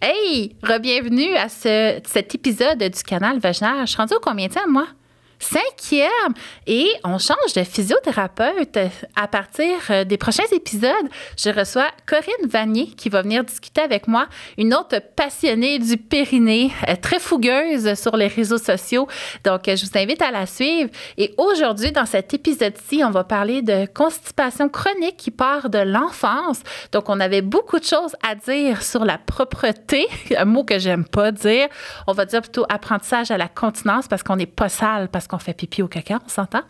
Hey, re-bienvenue à ce, cet épisode du canal Vaginal. Je suis rendue au combien de temps, moi? Cinquième! Et on change de physiothérapeute. À partir euh, des prochains épisodes, je reçois Corinne Vanier qui va venir discuter avec moi, une autre passionnée du périnée, euh, très fougueuse sur les réseaux sociaux. Donc, euh, je vous invite à la suivre. Et aujourd'hui, dans cet épisode-ci, on va parler de constipation chronique qui part de l'enfance. Donc, on avait beaucoup de choses à dire sur la propreté, un mot que j'aime pas dire. On va dire plutôt apprentissage à la continence parce qu'on n'est pas sale, parce qu'on fait pipi au caca, on s'entend.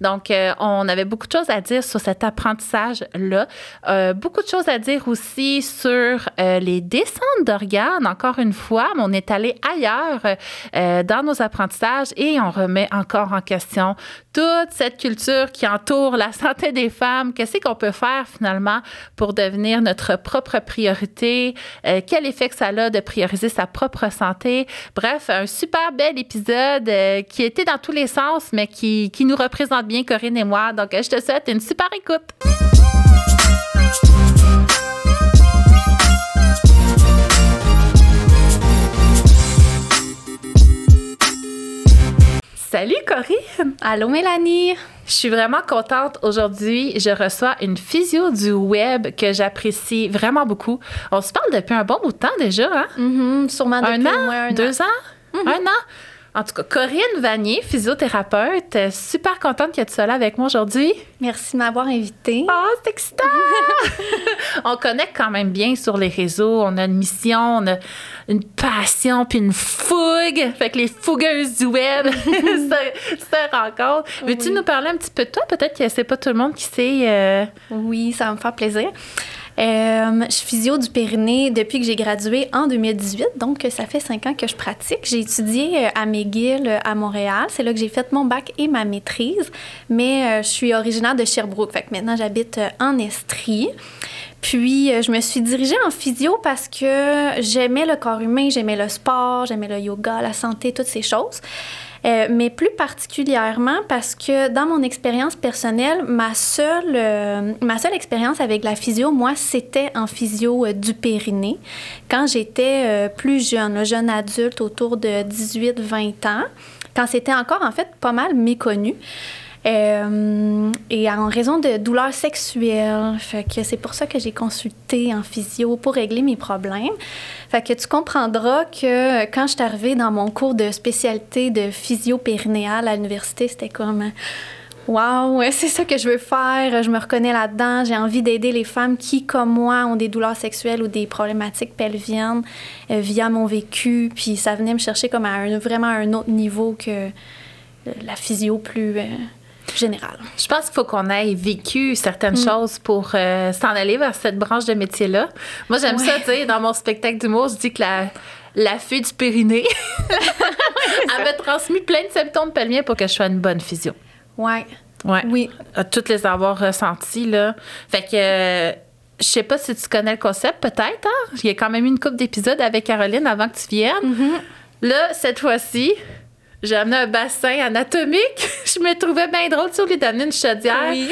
Donc, euh, on avait beaucoup de choses à dire sur cet apprentissage-là. Euh, beaucoup de choses à dire aussi sur euh, les descentes d'organes, encore une fois, on est allé ailleurs dans nos apprentissages et on remet encore en question toute cette culture qui entoure la santé des femmes. Qu'est-ce qu'on peut faire finalement pour devenir notre propre priorité? Quel effet que ça a de prioriser sa propre santé? Bref, un super bel épisode qui était dans tous les sens, mais qui, qui nous représente bien, Corinne et moi. Donc, je te souhaite une super écoute. Salut Corinne! Allô Mélanie! Je suis vraiment contente aujourd'hui. Je reçois une physio du web que j'apprécie vraiment beaucoup. On se parle depuis un bon bout de temps déjà, hein? Mhm, sûrement depuis Un an? moins un deux an. ans? Un an? En tout cas, Corinne Vanier, physiothérapeute, euh, super contente que tu sois là avec moi aujourd'hui. Merci de m'avoir invitée. Ah, c'est excitant! on connecte quand même bien sur les réseaux. On a une mission, on a une passion puis une fougue. Fait que les fougueuses du web se, se rencontrent. Veux-tu Oui. nous parler un petit peu de toi? Peut-être que c'est pas tout le monde qui sait. euh, Oui, ça va me faire plaisir. Euh, je suis physio du périnée depuis que j'ai gradué en 2018, donc ça fait cinq ans que je pratique. J'ai étudié euh, à McGill euh, à Montréal. C'est là que j'ai fait mon bac et ma maîtrise. Mais je suis originaire de Sherbrooke, fait maintenant j'habite en Estrie. Puis je me suis dirigée en physio parce que j'aimais le corps humain, j'aimais le sport, j'aimais le yoga, la santé, toutes ces choses. Euh, mais plus particulièrement parce que dans mon expérience personnelle, ma seule, euh, ma seule expérience avec la physio, moi, c'était en physio euh, du périnée. Quand j'étais plus jeune, jeune adulte, autour de 18-20 ans, quand c'était encore en fait pas mal méconnu. Euh, et en raison de douleurs sexuelles. Fait que c'est pour ça que j'ai consulté en physio pour régler mes problèmes. Fait que tu comprendras que quand je suis arrivée dans mon cours de spécialité de physio périnéale à l'université, c'était comme Wow, c'est ça que je veux faire. Je me reconnais là-dedans. J'ai envie d'aider les femmes qui, comme moi, ont des douleurs sexuelles ou des problématiques pelviennes euh, via mon vécu. Puis ça venait me chercher comme à un, vraiment à un autre niveau que euh, la physio plus euh, générale. Je pense qu'il faut qu'on ait vécu certaines Mm. choses pour euh, s'en aller vers cette branche de métier-là. Moi, j'aime ça Ouais. dire dans mon spectacle d'humour, je dis que la, la fille du périnée, m'a transmis plein de symptômes pelviens pour que je sois une bonne physio. Ouais. Ouais. Oui. À toutes les avoir ressentis, là. Fait que. euh, je sais pas si tu connais le concept, peut-être. Hein? Il y a quand même eu une couple d'épisodes avec Caroline avant que tu viennes. Mhm. Là, cette fois-ci, j'ai amené un bassin anatomique. je me trouvais bien drôle sur les d'amener une chaudière. Oui.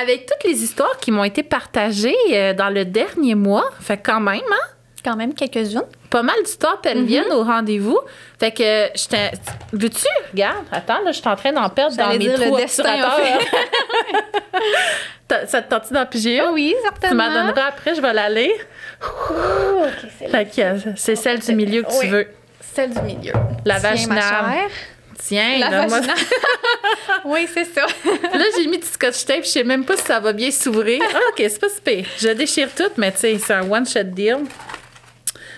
Avec toutes les histoires qui m'ont été partagées euh, dans le dernier mois. Fait que quand même, hein? Quand même quelques-unes. Pas mal d'histoires pelviennes Mhm. au rendez-vous. Fait que, j'étais. Veux-tu? Regarde, attends, là, je suis en train d'en perdre dans mes dire, le trous destin Ça te tente d'en piger? Oui, Tu certainement. m'en donneras après, je vais la lire. Oh, ok, c'est Fait que c'est celle du milieu que tu veux. Celle du milieu. La Tiens, vaginale. Tiens, La là, moi- oui, c'est ça. Là, j'ai mis du scotch tape, je sais même pas si ça va bien s'ouvrir. Ah, OK, c'est pas si pire. Je déchire tout, mais tu sais, c'est un one-shot deal.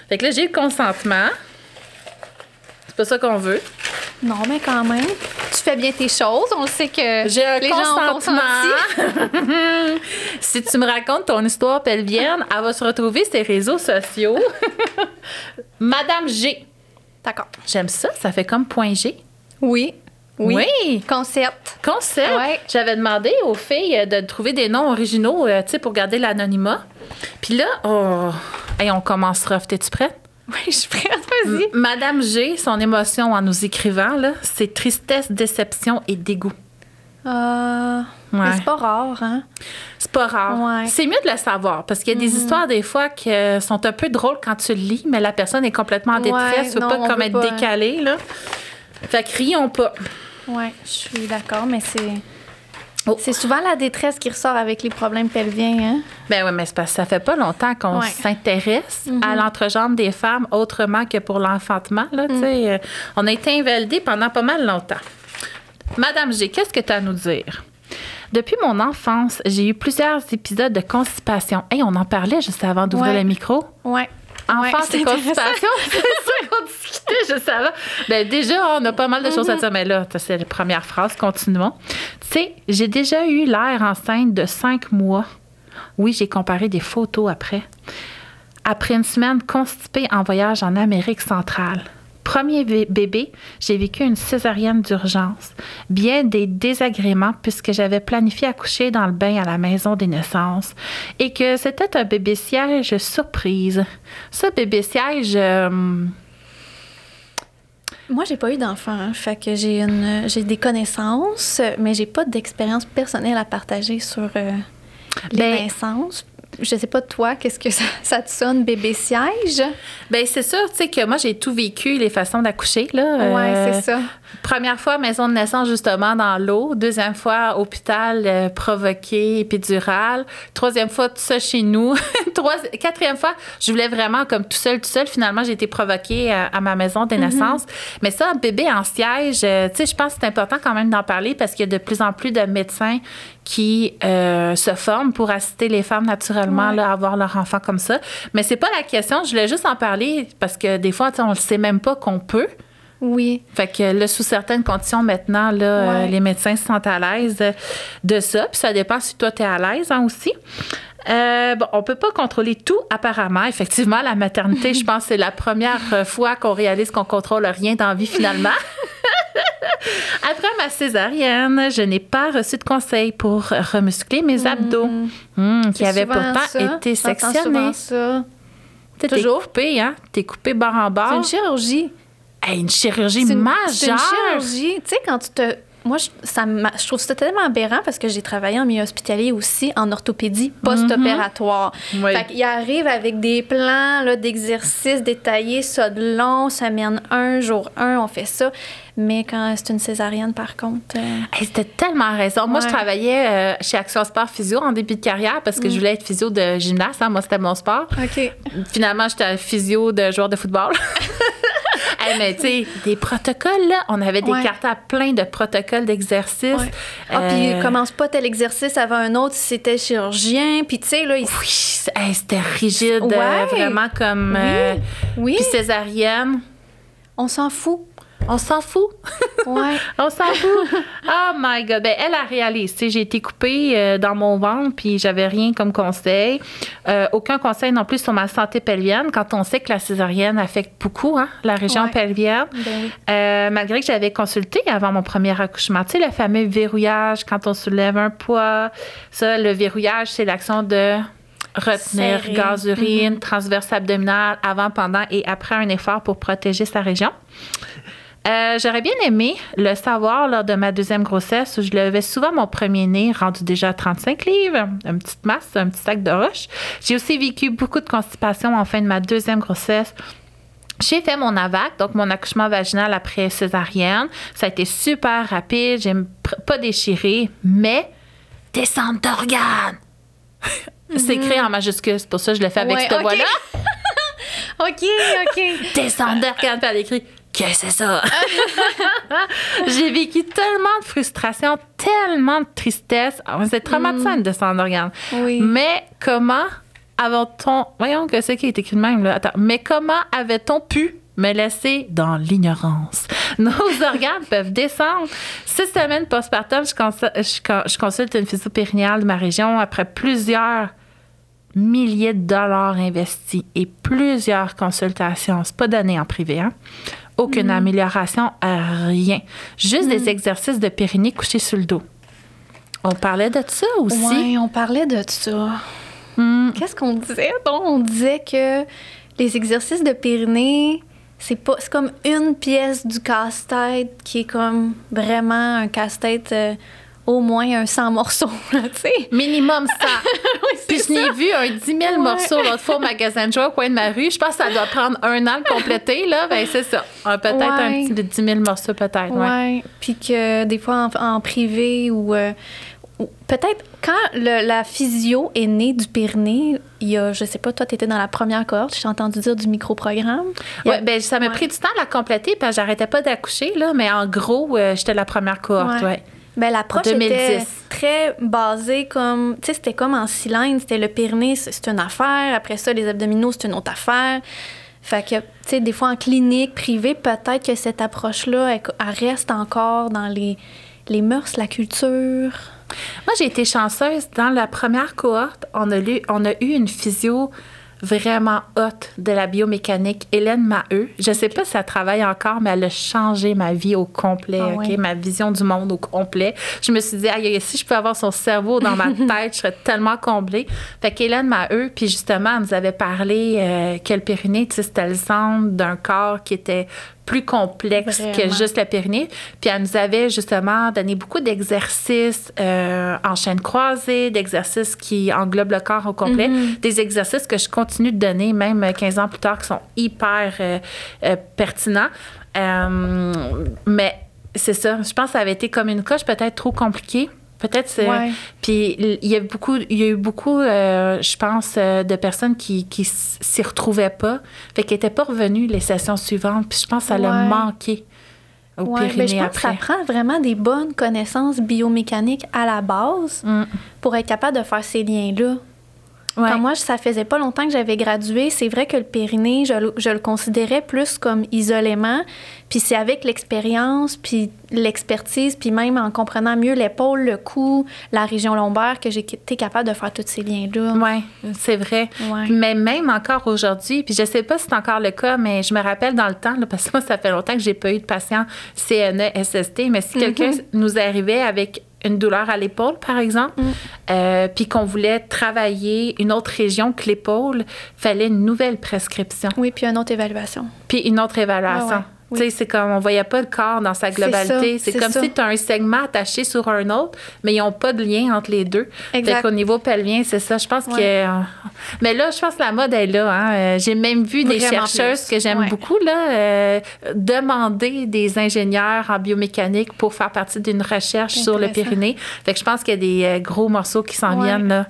Fait que là, j'ai le consentement. C'est pas ça qu'on veut. Non, mais quand même. Tu fais bien tes choses. On le sait que J'ai un les gens ont consentement. si tu me racontes ton histoire pelvienne, elle va se retrouver sur tes réseaux sociaux. Madame G. D'accord. J'aime ça, ça fait comme point G. Oui. Oui. Oui. Concept. Concept. Ouais. J'avais demandé aux filles euh, de trouver des noms originaux, euh, tu sais, pour garder l'anonymat. Puis là, oh, hey, on commence rough. T'es-tu prête? Oui, je suis prête. Vas-y. Madame G, son émotion en nous écrivant, là, c'est tristesse, déception et dégoût. Euh, Ouais. mais C'est pas rare, hein? C'est pas rare. Ouais. C'est mieux de le savoir parce qu'il y a des histoires des fois qui euh, sont un peu drôles quand tu le lis, mais la personne est complètement en détresse. Ouais, non, pas comme être pas. décalé, là. Fait que rions pas. Ouais, je suis d'accord, mais c'est. Oh. C'est souvent la détresse qui ressort avec les problèmes pelviens, hein? Ben oui, mais c'est parce que ça fait pas longtemps qu'on Ouais. s'intéresse à l'entrejambe des femmes autrement que pour l'enfantement. Là, sais. Euh, On a été invalidés pendant pas mal longtemps. Madame G, qu'est-ce que tu as à nous dire? Depuis mon enfance, j'ai eu plusieurs épisodes de constipation. Hey, on en parlait juste avant d'ouvrir Ouais. le micro. Ouais. Enfance Ouais, et constipation, c'est ça qu'on discutait juste avant. Ben déjà, on a pas mal de choses à dire, mais là, c'est la première phrase, continuons. Tu sais, j'ai déjà eu l'air enceinte de cinq mois. Oui, j'ai comparé des photos après. Après une semaine constipée en voyage en Amérique centrale. Premier bé- bébé, j'ai vécu une césarienne d'urgence. Bien des désagréments puisque j'avais planifié accoucher dans le bain à la maison des naissances et que c'était un bébé siège surprise. Ce bébé siège, euh, Moi, j'ai pas eu d'enfant, hein, fait que j'ai une j'ai des connaissances, mais j'ai pas d'expérience personnelle à partager sur euh, les Ben- naissances. Je sais pas toi, qu'est-ce que ça, ça te sonne bébé siège? Ben c'est sûr, tu sais que moi j'ai tout vécu les façons d'accoucher là. Ouais, Euh, c'est ça. Première fois, maison de naissance, justement, dans l'eau. Deuxième fois, hôpital euh, provoqué, épidural. Troisième fois, tout ça chez nous. Trois... Quatrième fois, je voulais vraiment, comme tout seul, tout seul. Finalement, j'ai été provoquée à, à ma maison de naissance. Mais ça, bébé en siège, euh, tu sais, je pense que c'est important quand même d'en parler parce qu'il y a de plus en plus de médecins qui euh, se forment pour assister les femmes naturellement Ouais. là, à avoir leur enfant comme ça. Mais c'est pas la question. Je voulais juste en parler parce que des fois, tu sais, on ne sait même pas qu'on peut. Oui. Fait que là, sous certaines conditions, maintenant, là, euh, les médecins se sentent à l'aise de ça. Puis ça dépend si toi, tu es à l'aise hein, aussi. Euh, bon, on peut pas contrôler tout, apparemment. Effectivement, la maternité, je pense que c'est la première euh, fois qu'on réalise qu'on contrôle rien dans la vie, finalement. Après ma césarienne, je n'ai pas reçu de conseils pour remuscler mes abdos, Hmm, qui C'est avaient pourtant ça. été sectionnés. Toujours. coupé, hein? T'es coupé barre en C'est barre. une chirurgie. Hey, une chirurgie C'est une- majeure. C'est une chirurgie. Tu sais, quand tu te. Moi, je, ça je trouve ça tellement aberrant parce que j'ai travaillé en milieu hospitalier aussi en orthopédie post-opératoire. Oui. Fait qu'il arrive avec des plans là, d'exercices détaillés, ça de long, semaine 1, jour 1, on fait ça. Mais quand c'est une césarienne, par contre. euh, Hey, C'était tellement raison. Moi, je travaillais euh, chez Action Sport Physio en début de carrière parce que je voulais être physio de gymnaste. hein. Moi, c'était mon sport. OK. Finalement, j'étais physio de joueur de football. Hey, mais tu sais, des protocoles, là. On avait des Ouais. cartes à plein de protocoles d'exercices. Ouais. Ah, puis Euh, commence pas tel exercice avant un autre si c'était chirurgien. Puis tu sais, là, il Oui, hey, c'était rigide, Ouais. euh, vraiment comme. Oui. euh, Oui, Puis césarienne, on s'en fout. On s'en fout. Ouais. On s'en fout. oh my God. Ben, elle a réalisé. J'ai été coupée euh, dans mon ventre, puis j'avais rien comme conseil. Euh, aucun conseil non plus sur ma santé pelvienne, quand on sait que la césarienne affecte beaucoup hein, la région Ouais. pelvienne. Ben. Euh, malgré que j'avais consulté avant mon premier accouchement, tu sais, le fameux verrouillage quand on soulève un poids. Ça, le verrouillage, c'est l'action de retenir Serrer. gaz urine, transverse abdominal avant, pendant et après un effort pour protéger sa région. Euh, J'aurais bien aimé le savoir lors de ma deuxième grossesse où je levais souvent mon premier-né, rendu déjà à 35 livres, une petite masse, un petit sac de roche. J'ai aussi vécu beaucoup de constipation en fin de ma deuxième grossesse. J'ai fait mon AVAC, donc mon accouchement vaginal après césarienne. Ça a été super rapide, j'ai pas déchiré, mais descente d'organes. C'est écrit en majuscule, c'est pour ça que je le fais avec Ouais, cette ok. voix-là. OK, OK. d'organes, puis elle écrit que c'est ça. J'ai vécu tellement de frustration, tellement de tristesse. Ah, C'est traumatisant une descente d'organes. Oui. Mais comment avait-on. Voyons que c'est qui est écrit de même, là. Attends. Mais comment avait-on pu me laisser dans l'ignorance? Nos organes peuvent descendre. Six semaines postpartum, je consulte, je, con- je consulte une physio-périnéale de ma région après plusieurs milliers de dollars investis et plusieurs consultations. C'est pas donné en privé, hein? Aucune amélioration, à rien. Juste des exercices de périnée couchés sur le dos. On parlait de ça aussi. Ouais, on parlait de ça. Hmm. Qu'est-ce qu'on disait? donc? On disait que les exercices de périnée, c'est pas c'est comme une pièce du casse-tête qui est comme vraiment un casse-tête euh, au moins un 100 morceaux, tu sais. Minimum 100. Oui, Puis je n'ai vu un 10 000 Ouais. morceaux l'autre fois au magasin de joie au coin de ma rue. Je pense que ça doit prendre un an de compléter, là. Ben, c'est ça. Peut-être un petit de 10 000 morceaux, peut-être. Ouais. Puis que des fois en, en privé ou. euh, ou peut-être quand le- la physio est née du Pyrénées, il y a, je sais pas, toi, tu étais dans la première cohorte, j'ai entendu dire du microprogramme. A- Ouais, ben, ça m'a Ouais. pris du temps à la compléter parce que j'arrêtais pas d'accoucher, là. Mais en gros, euh, j'étais la première cohorte, Ouais. ouais. Ben, l'approche 2010. était très basée comme, tu sais, c'était comme en cylindre, c'était le Pyrénées, c'est c'est une affaire, après ça, les abdominaux, c'est une autre affaire. Fait que, tu sais, des fois en clinique, privée, peut-être que cette approche-là, elle, elle reste encore dans les, les mœurs, la culture. Moi, j'ai été chanceuse. Dans la première cohorte, on a, lu, on a eu une physio vraiment haute de la biomécanique, Hélène Maheu. Je sais pas si elle travaille encore, mais elle a changé ma vie au complet, Ah ma vision du monde au complet. Je me suis dit, aïe, si je peux avoir son cerveau dans ma tête, je serais tellement comblée. Fait qu'Hélène Maheu, puis justement, elle nous avait parlé euh, que le périnée, c'était le centre d'un corps qui était plus complexe que juste le périnée. Puis elle nous avait justement donné beaucoup d'exercices euh, en chaîne croisée, d'exercices qui englobent le corps au complet, Mm-hmm. des exercices que je continue de donner même 15 ans plus tard qui sont hyper euh, euh, pertinents. Mais c'est ça, je pense que ça avait été comme une coche peut-être trop compliquée. Peut-être c'est- Ouais. Puis il y a beaucoup, il y a eu beaucoup, euh, je pense, euh, de personnes qui qui s'y retrouvaient pas, fait qu'elles n'étaient pas revenues les sessions suivantes. Puis je pense que ça l'a Ouais. manqué au Ouais, Pyrénées ben, je pense après. que ça prend vraiment des bonnes connaissances biomécaniques à la base Mm. pour être capable de faire ces liens-là. Ouais. Quand moi, ça faisait pas longtemps que j'avais gradué, c'est vrai que le périnée, je, le- je le considérais plus comme isolément. Puis c'est avec l'expérience, puis l'expertise, puis même en comprenant mieux l'épaule, le cou, la région lombaire, que j'ai été capable de faire tous ces liens-là. Oui, c'est vrai. Ouais. Mais même encore aujourd'hui, puis je sais pas si c'est encore le cas, mais je me rappelle dans le temps, là, parce que moi, ça fait longtemps que j'ai pas eu de patient CNE, SST, mais si quelqu'un Mm-hmm. nous arrivait avec une douleur à l'épaule, par exemple, Mm. euh, puis qu'on voulait travailler une autre région que l'épaule, fallait une nouvelle prescription, Oui, puis une autre évaluation. puis une autre évaluation. Ah ouais, oui. C'est comme on voyait pas le corps dans sa globalité. C'est comme ça. si tu as un segment attaché sur un autre, mais ils n'ont pas de lien entre les deux. Exact. Fait qu'au niveau pelvien, c'est ça. Je pense Ouais. que. euh, Mais là, je pense que la mode est là. Hein. Euh, J'ai même vu des chercheuses plus. que j'aime Ouais. beaucoup là, euh, demander des ingénieurs en biomécanique pour faire partie d'une recherche sur le périnée. Fait que je pense qu'il y a des gros morceaux qui s'en Ouais. viennent là.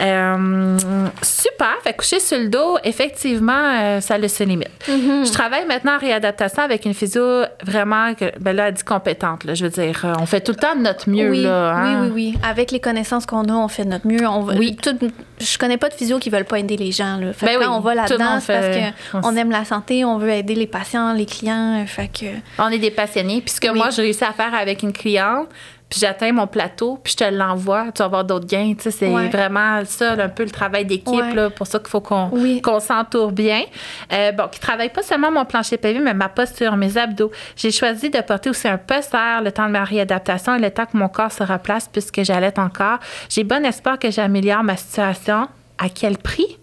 Euh, super. Fait coucher sur le dos, effectivement, ça a ses limites. Je travaille maintenant en réadaptation avec une physio vraiment, que, ben là, elle dit compétente. Là, je veux dire, euh, on fait tout le temps de notre mieux. oui, là, hein. oui, oui, oui. Avec les connaissances qu'on a, on fait de notre mieux. On Oui. tout- je connais pas de physio qui veulent pas aider les gens. Là. Fait Ben oui, on va là-dedans, c'est parce qu'on aime la santé, on veut aider les patients, les clients. Fait que... On est des passionnés. Puis ce que Oui. moi, j'ai réussi à faire avec une cliente, puis j'atteins mon plateau, puis je te l'envoie, tu vas avoir d'autres gains. Tu sais, c'est Ouais. vraiment ça, un peu le travail d'équipe, Ouais. là, pour ça qu'il faut qu'on Oui. s'entoure bien. Euh, bon, qui travaille pas seulement mon plancher pelvien, mais ma posture, mes abdos. J'ai choisi de porter aussi un poster le temps de ma réadaptation et le temps que mon corps se replace, puisque j'allais encore. J'ai bon espoir que j'améliore ma situation. À quel prix?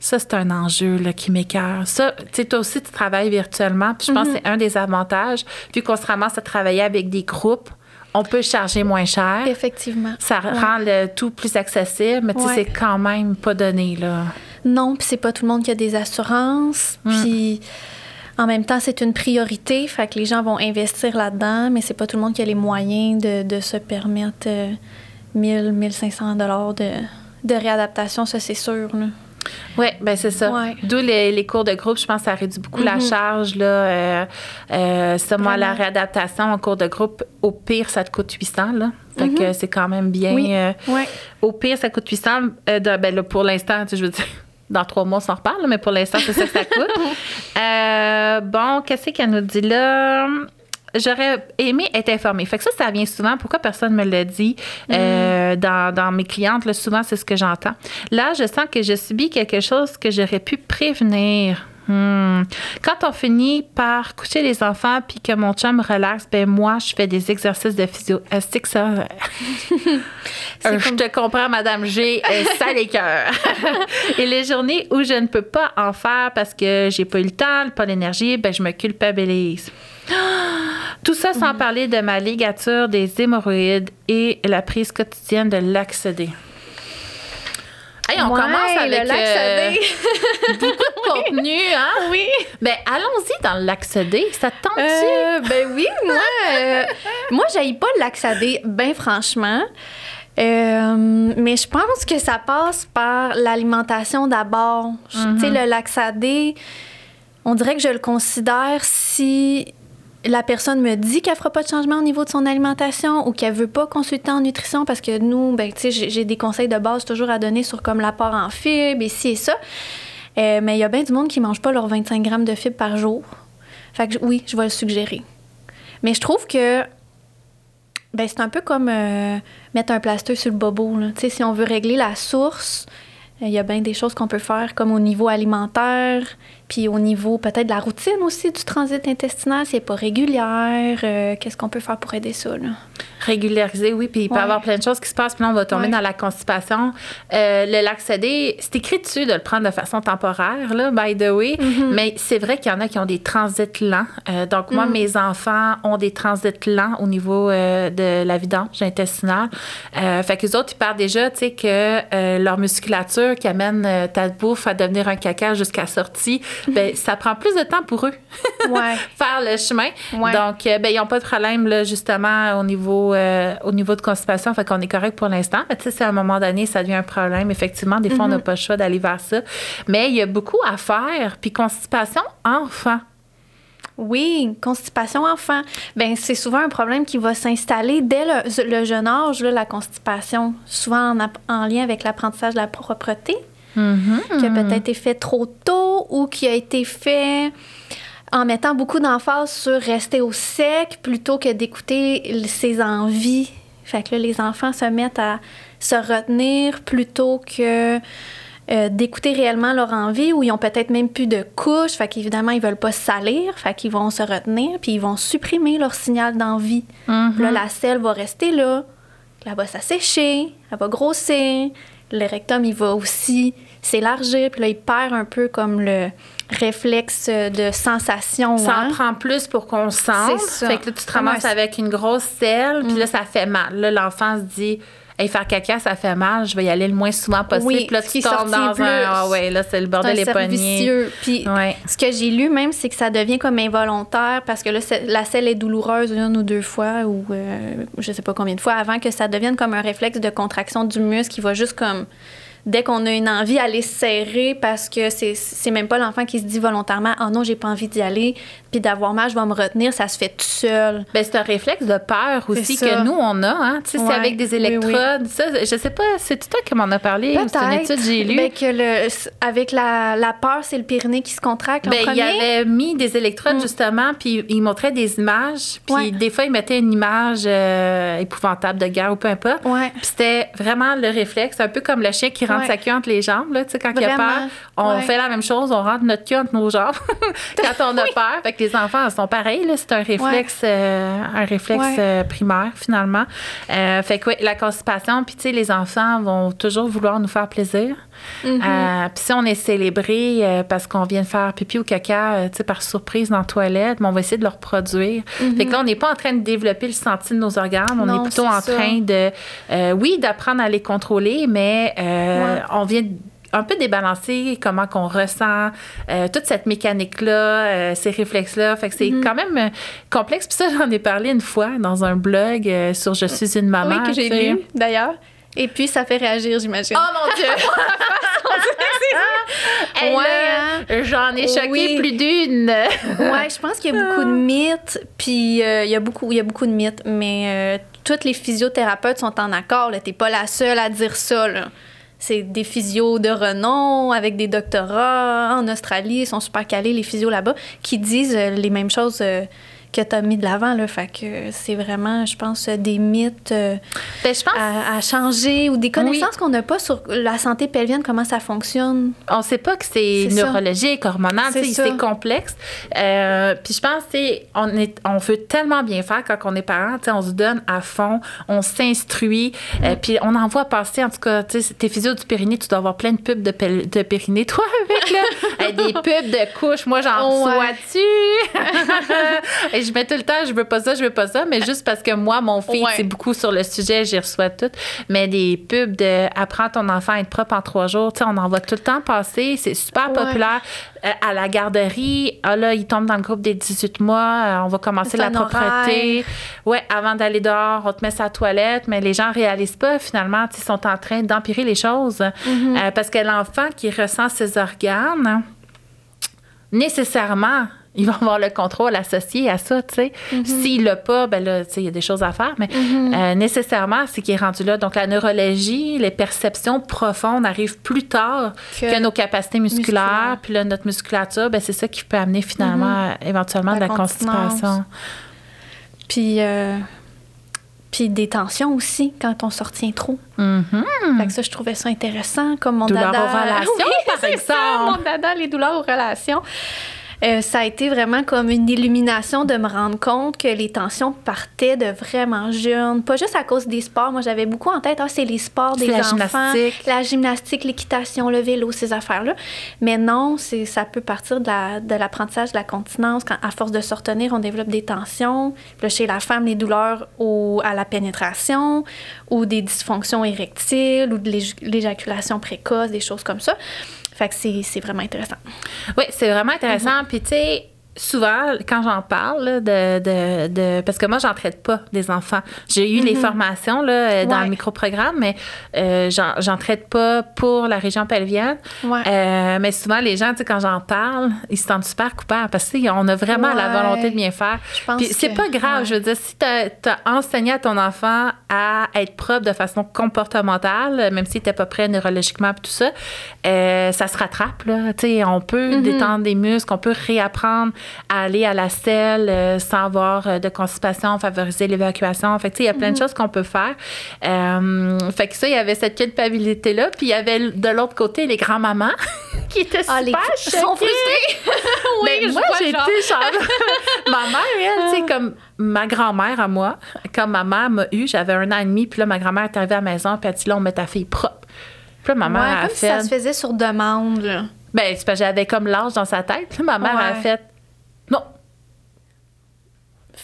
Ça, c'est un enjeu là, qui m'écœure. Ça, tu sais, toi aussi, tu travailles virtuellement. Puis je pense que c'est un des avantages. Vu qu'on se ramasse à travailler avec des groupes, on peut charger moins cher. Effectivement. Ça Ouais. rend le tout plus accessible, mais Ouais. c'est quand même pas donné, là. Non, puis c'est pas tout le monde qui a des assurances. Mm. Puis en même temps, c'est une priorité. Fait que les gens vont investir là-dedans, mais c'est pas tout le monde qui a les moyens de, de se permettre euh, 1000, 1500 dollars de, de réadaptation, ça c'est sûr. là. Oui, ben c'est ça. Ouais. D'où les, les cours de groupe, je pense que ça réduit beaucoup la Mhm. charge. Là, euh, euh, la réadaptation en cours de groupe, au pire, ça te coûte 800. Là. Fait que c'est quand même bien. Oui. euh, Ouais. Au pire, ça coûte 800. euh, de- ben là, pour l'instant, je veux dire, dans trois mois, on s'en reparle, mais pour l'instant, c'est ça que ça coûte. Bon, qu'est-ce qu'elle nous dit là? J'aurais aimé être informée. Fait que ça, ça vient souvent. Pourquoi personne me le dit? Euh, dans, dans mes clientes, là, souvent, c'est ce que j'entends. Là, je sens que je subis quelque chose que j'aurais pu prévenir. Hmm. Quand on finit par coucher les enfants puis que mon chum relaxe, ben moi, je fais des exercices de physio. Est-ce que ça... Euh, Je te comprends, Madame G. euh, ça les cœurs. Et les journées où je ne peux pas en faire parce que j'ai pas eu le temps, pas l'énergie, ben je me culpabilise. Tout ça sans parler de ma ligature, des hémorroïdes et la prise quotidienne de Laxodé. Hey, on Ouais, commence avec euh, beaucoup de contenu, hein? Oui. Ben, allons-y dans le Laxodé. Ça te tente-tu? Euh, ben oui, moi, euh, moi, j'aille pas le laxadé, ben franchement. Euh, mais je pense que ça passe par l'alimentation d'abord. Tu sais, le laxadé, on dirait que je le considère si la personne me dit qu'elle fera pas de changement au niveau de son alimentation ou qu'elle veut pas consulter en nutrition parce que nous, ben, j'ai des conseils de base toujours à donner sur comme l'apport en fibres et ci et ça. Euh, mais il y a bien du monde qui mange pas leurs 25 grammes de fibres par jour. Fait que oui, je vais le suggérer. Mais je trouve que ben, c'est un peu comme euh, mettre un plaster sur le bobo. là. Si on veut régler la source, euh, il y a bien des choses qu'on peut faire, comme au niveau alimentaire, puis au niveau peut-être de la routine aussi du transit intestinal, si elle n'est pas régulière. euh, Qu'est-ce qu'on peut faire pour aider ça? Là? Régulariser, oui, puis il peut y Ouais. avoir plein de choses qui se passent, puis là, on va tomber Ouais. dans la constipation. Euh, le laxodé, c'est écrit dessus de le prendre de façon temporaire, là, by the way, Mm-hmm. mais c'est vrai qu'il y en a qui ont des transits lents. Euh, donc, moi, Mm. mes enfants ont des transits lents au niveau euh, de la vidange intestinale. Fait que les autres, ils partent déjà, tu sais, que leur musculature qui amène ta bouffe à devenir un caca jusqu'à sortie, ben, ça prend plus de temps pour eux Ouais. faire le chemin. Ouais. Donc, euh, ben, ils n'ont pas de problème, là, justement, au niveau, euh, au niveau de constipation. Fait qu'on est correct pour l'instant. Mais tu sais, si à un moment donné, ça devient un problème, effectivement, des fois, on n'a pas le choix d'aller vers ça. Mais il y a beaucoup à faire. Puis, constipation, enfant. Oui, constipation enfant. Ben c'est souvent un problème qui va s'installer dès le, le jeune âge, là, la constipation, souvent en, en lien avec l'apprentissage de la propreté, qui a peut-être été fait trop tôt ou qui a été fait en mettant beaucoup d'emphase sur rester au sec plutôt que d'écouter ses envies. Fait que là, les enfants se mettent à se retenir plutôt que euh, d'écouter réellement leur envie ou ils ont peut-être même plus de couches. Fait qu'évidemment, ils veulent pas se salir. Fait qu'ils vont se retenir puis ils vont supprimer leur signal d'envie. Là, la selle va rester là. Elle va s'assécher, elle va grossir. Le rectum, il va aussi s'élargir. Puis là, il perd un peu comme le réflexe de sensation. Ça hein? en prend plus pour qu'on sente. C'est ça. Fait que là, tu te ramasses Ouais, c'est- avec une grosse selle, puis là, ça fait mal. Là, l'enfant se dit. Hey, faire caca, ça fait mal, je vais y aller le moins souvent possible. Oui, Puis là, ce tu qui tombes dans plus. un. Ah ouais, là, c'est le bordel vicieux. Puis Ouais. ce que j'ai lu même, c'est que ça devient comme involontaire parce que là, la selle est douloureuse une ou deux fois ou euh, je sais pas combien de fois avant que ça devienne comme un réflexe de contraction du muscle qui va juste comme dès qu'on a une envie aller se serrer parce que c'est c'est même pas l'enfant qui se dit volontairement oh non j'ai pas envie d'y aller puis d'avoir mal je vais me retenir ça se fait tout seul Ben, c'est un réflexe de peur aussi que nous, on a. Hein? Tu sais, c'est avec des Oui, oui. électrodes. Ça, je sais pas, c'est toi qui m'en as parlé ou c'est une étude que j'ai lue. Ben, que le, avec la, la peur c'est le périnée qui se contracte en Ben, il avait mis des électrodes, Mm. justement, puis il montrait des images. Puis Ouais. des fois, il mettait une image euh, épouvantable de guerre ou peu importe. ouais Puis c'était vraiment le réflexe, un peu comme le chien qui rentre Ouais. sa queue entre les jambes. Là, tu sais, quand il a Vraiment. peur, on Ouais. fait la même chose, on rentre notre queue entre nos jambes quand on a peur. Fait que les enfants sont pareils. C'est un réflexe, euh, un réflexe euh, primaire, finalement. Euh, fait que oui, la constipation, puis tu sais, les enfants vont toujours vouloir nous faire plaisir. Mhm. Euh, puis si on est célébré euh, parce qu'on vient de faire pipi ou caca, euh, tu sais, par surprise dans la toilette, mais on va essayer de le reproduire. Fait que là, on n'est pas en train de développer le senti de nos organes. On. Non, est plutôt en ça. train de, oui, d'apprendre à les contrôler, mais Ouais. on vient un peu débalancer comment qu'on ressent euh, toute cette mécanique-là, euh, ces réflexes-là. Fait que c'est Mhm. quand même complexe. Puis ça, j'en ai parlé une fois dans un blog euh, sur Je suis une maman. oui que j'ai lu d'ailleurs et puis ça fait réagir j'imagine Oh mon Dieu! Hey, Ouais, là, J'en ai choqué Oui. plus d'une. Ouais, je pense qu'il y a beaucoup de mythes, puis euh, il y a beaucoup, il y a beaucoup de mythes, mais euh, toutes les physiothérapeutes sont en accord. T'es pas la seule à dire ça. Là. C'est des physios de renom avec des doctorats en Australie, ils sont super calés les physios là-bas, qui disent euh, les mêmes choses que t'as mis de l'avant. Là, fait que c'est vraiment, je pense, des mythes euh, Ben, je pense à, à changer ou des connaissances qu'on n'a pas sur la santé pelvienne, comment ça fonctionne. on sait pas que c'est ça. neurologique, hormonal, C'est tu complexe. Euh, puis je pense, tu on est, on veut tellement bien faire quand on est parent, tu on se donne à fond, on s'instruit, Mm. euh, puis on en voit passer, en tout cas, tu tes physios du périnée, tu dois avoir plein de pubs de, pel- de périnée, toi, avec là, des pubs de couches, moi j'en Ouais. reçois-tu? Je mets tout le temps, je veux pas ça, je veux pas ça, mais juste parce que moi, mon fils, Ouais. c'est beaucoup sur le sujet, j'y reçois tout. Mais des pubs de apprends ton enfant à être propre en trois jours, tu sais, on en voit tout le temps passer. C'est super Ouais. populaire. Euh, à la garderie, ah là, il tombe dans le groupe des 18 mois, euh, on va commencer la propreté. Ouais, avant d'aller dehors, on te met sa toilette, mais les gens réalisent pas finalement, ils sont en train d'empirer les choses. Mm-hmm. Euh, parce que l'enfant qui ressent ses organes, nécessairement, il va avoir le contrôle associé à ça, tu sais. Mm-hmm. S'il l'a pas, ben là, tu sais, il y a des choses à faire, mais euh, nécessairement, c'est qu'il est rendu là. Donc, la neurologie, les perceptions profondes arrivent plus tard que, Que nos capacités musculaires. Puis là, notre musculature, ben, c'est ça qui peut amener finalement, euh, éventuellement. La de la constipation. Puis, euh, puis des tensions aussi quand on se retient trop. Mhm. Fait que ça, je trouvais ça intéressant, comme mon Douleurs dada. aux relations, Oui, par ça, exemple. mon dada, les douleurs aux relations. Euh, ça a été vraiment comme une illumination de me rendre compte que les tensions partaient de vraiment jeunes. Pas juste à cause des sports. Moi, j'avais beaucoup en tête, ah, c'est les sports des la enfants. gymnastique. La gymnastique, l'équitation, le vélo, ces affaires-là. Mais non, c'est, ça peut partir de, la, de l'apprentissage de la continence. Quand, à force de se retenir, on développe des tensions. Puis là, chez la femme, les douleurs au, à la pénétration ou des dysfonctions érectiles ou de l'éj- l'éjaculation précoce, des choses comme ça. Fait que c'est, vraiment intéressant. Oui, c'est vraiment intéressant. Puis, tu sais, souvent, quand j'en parle, là, de, de, de- Parce que moi, j'en traite pas des enfants. J'ai eu les formations là, euh, dans Mhm. Ouais. le microprogramme, mais euh, j'en, traite pas pour la région pelvienne. Ouais. Euh, mais souvent, les gens, quand j'en parle, ils se sentent super coupables parce qu'on a vraiment la volonté de bien faire. Puis c'est pas grave, je veux dire, si tu as enseigné à ton enfant à être propre de façon comportementale, même s'il n'était pas prêt neurologiquement et tout ça, euh, ça se rattrape. Là. On peut Mm-hmm. détendre des muscles, on peut réapprendre à aller à la selle euh, sans avoir euh, de constipation, favoriser l'évacuation. Fait que, tu sais, il y a plein de Mm-hmm. choses qu'on peut faire. Euh, fait que ça, il y avait cette culpabilité-là. Puis il y avait de l'autre côté les grands-mamans qui étaient Ah, les super sont choquées. frustrés. oui, Ben, je moi, j'ai genre. été ma mère, elle, tu sais, comme ma grand-mère à moi, quand ma mère m'a eu, j'avais un an et demi, puis là, ma grand-mère est arrivée à la maison, puis elle a dit, là, on met ta fille propre. Puis là, ma mère Ouais, a comme si fait. ça se faisait sur demande. là. Ben, c'est parce que j'avais comme l'âge dans sa tête. Puis là, ma mère a fait,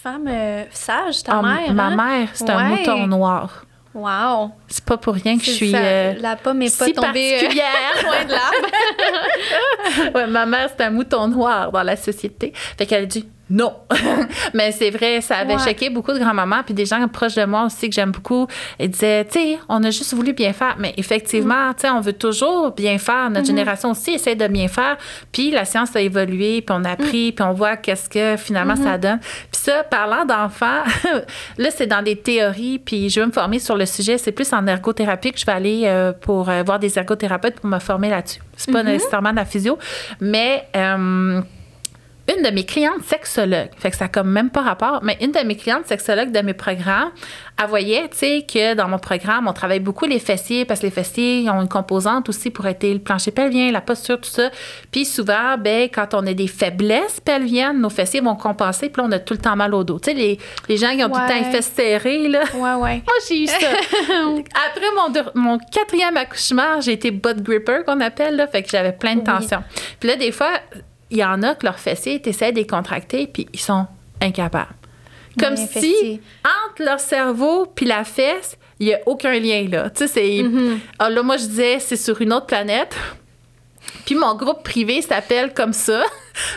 Femme euh, sage, ta Ah, mère. ma hein? mère, c'est un mouton noir. Wow. C'est pas pour rien que je suis ça, euh, la pomme est pas si tombée euh, particulière. loin de l'arbre. ouais, ma mère, c'est un mouton noir dans la société. Fait qu'elle dit non. Mais c'est vrai, ça avait Ouais. choqué beaucoup de grands-mamans. Puis des gens proches de moi aussi que j'aime beaucoup, ils disaient, tu sais, on a juste voulu bien faire. Mais effectivement, tu sais, on veut toujours bien faire. Notre génération aussi essaie de bien faire. Puis la science a évolué, puis on a appris, puis on voit qu'est-ce que finalement ça donne. Puis ça, parlant d'enfants, là, c'est dans des théories, puis je veux me former sur le sujet. C'est plus en ergothérapie que je vais aller euh, pour euh, voir des ergothérapeutes pour me former là-dessus. C'est pas nécessairement de la physio, mais... euh, une de mes clientes sexologues, fait que ça n'a comme même pas rapport, mais une de mes clientes sexologues de mes programmes, elle voyait, tu sais, que dans mon programme, on travaille beaucoup les fessiers parce que les fessiers ont une composante aussi pour aider le plancher pelvien, la posture, tout ça. Puis souvent, ben, quand on a des faiblesses pelviennes, nos fessiers vont compenser, puis là, on a tout le temps mal au dos. Tu sais, les, les gens qui ont tout le temps les fesses serrées, là. Ouais, ouais. Moi, j'ai eu ça. Après mon, deux- mon quatrième accouchement, j'ai été butt gripper, qu'on appelle, là. Fait que j'avais plein de Oui. tensions. Puis là, des fois, il y en a que leurs fessiers, tu essaies de les contracter, puis ils sont incapables. Comme si, entre leur cerveau puis la fesse, il n'y a aucun lien, là. Tu sais, c'est... Mm-hmm. Ah, là, moi, je disais, c'est sur une autre planète. Puis mon groupe privé s'appelle comme ça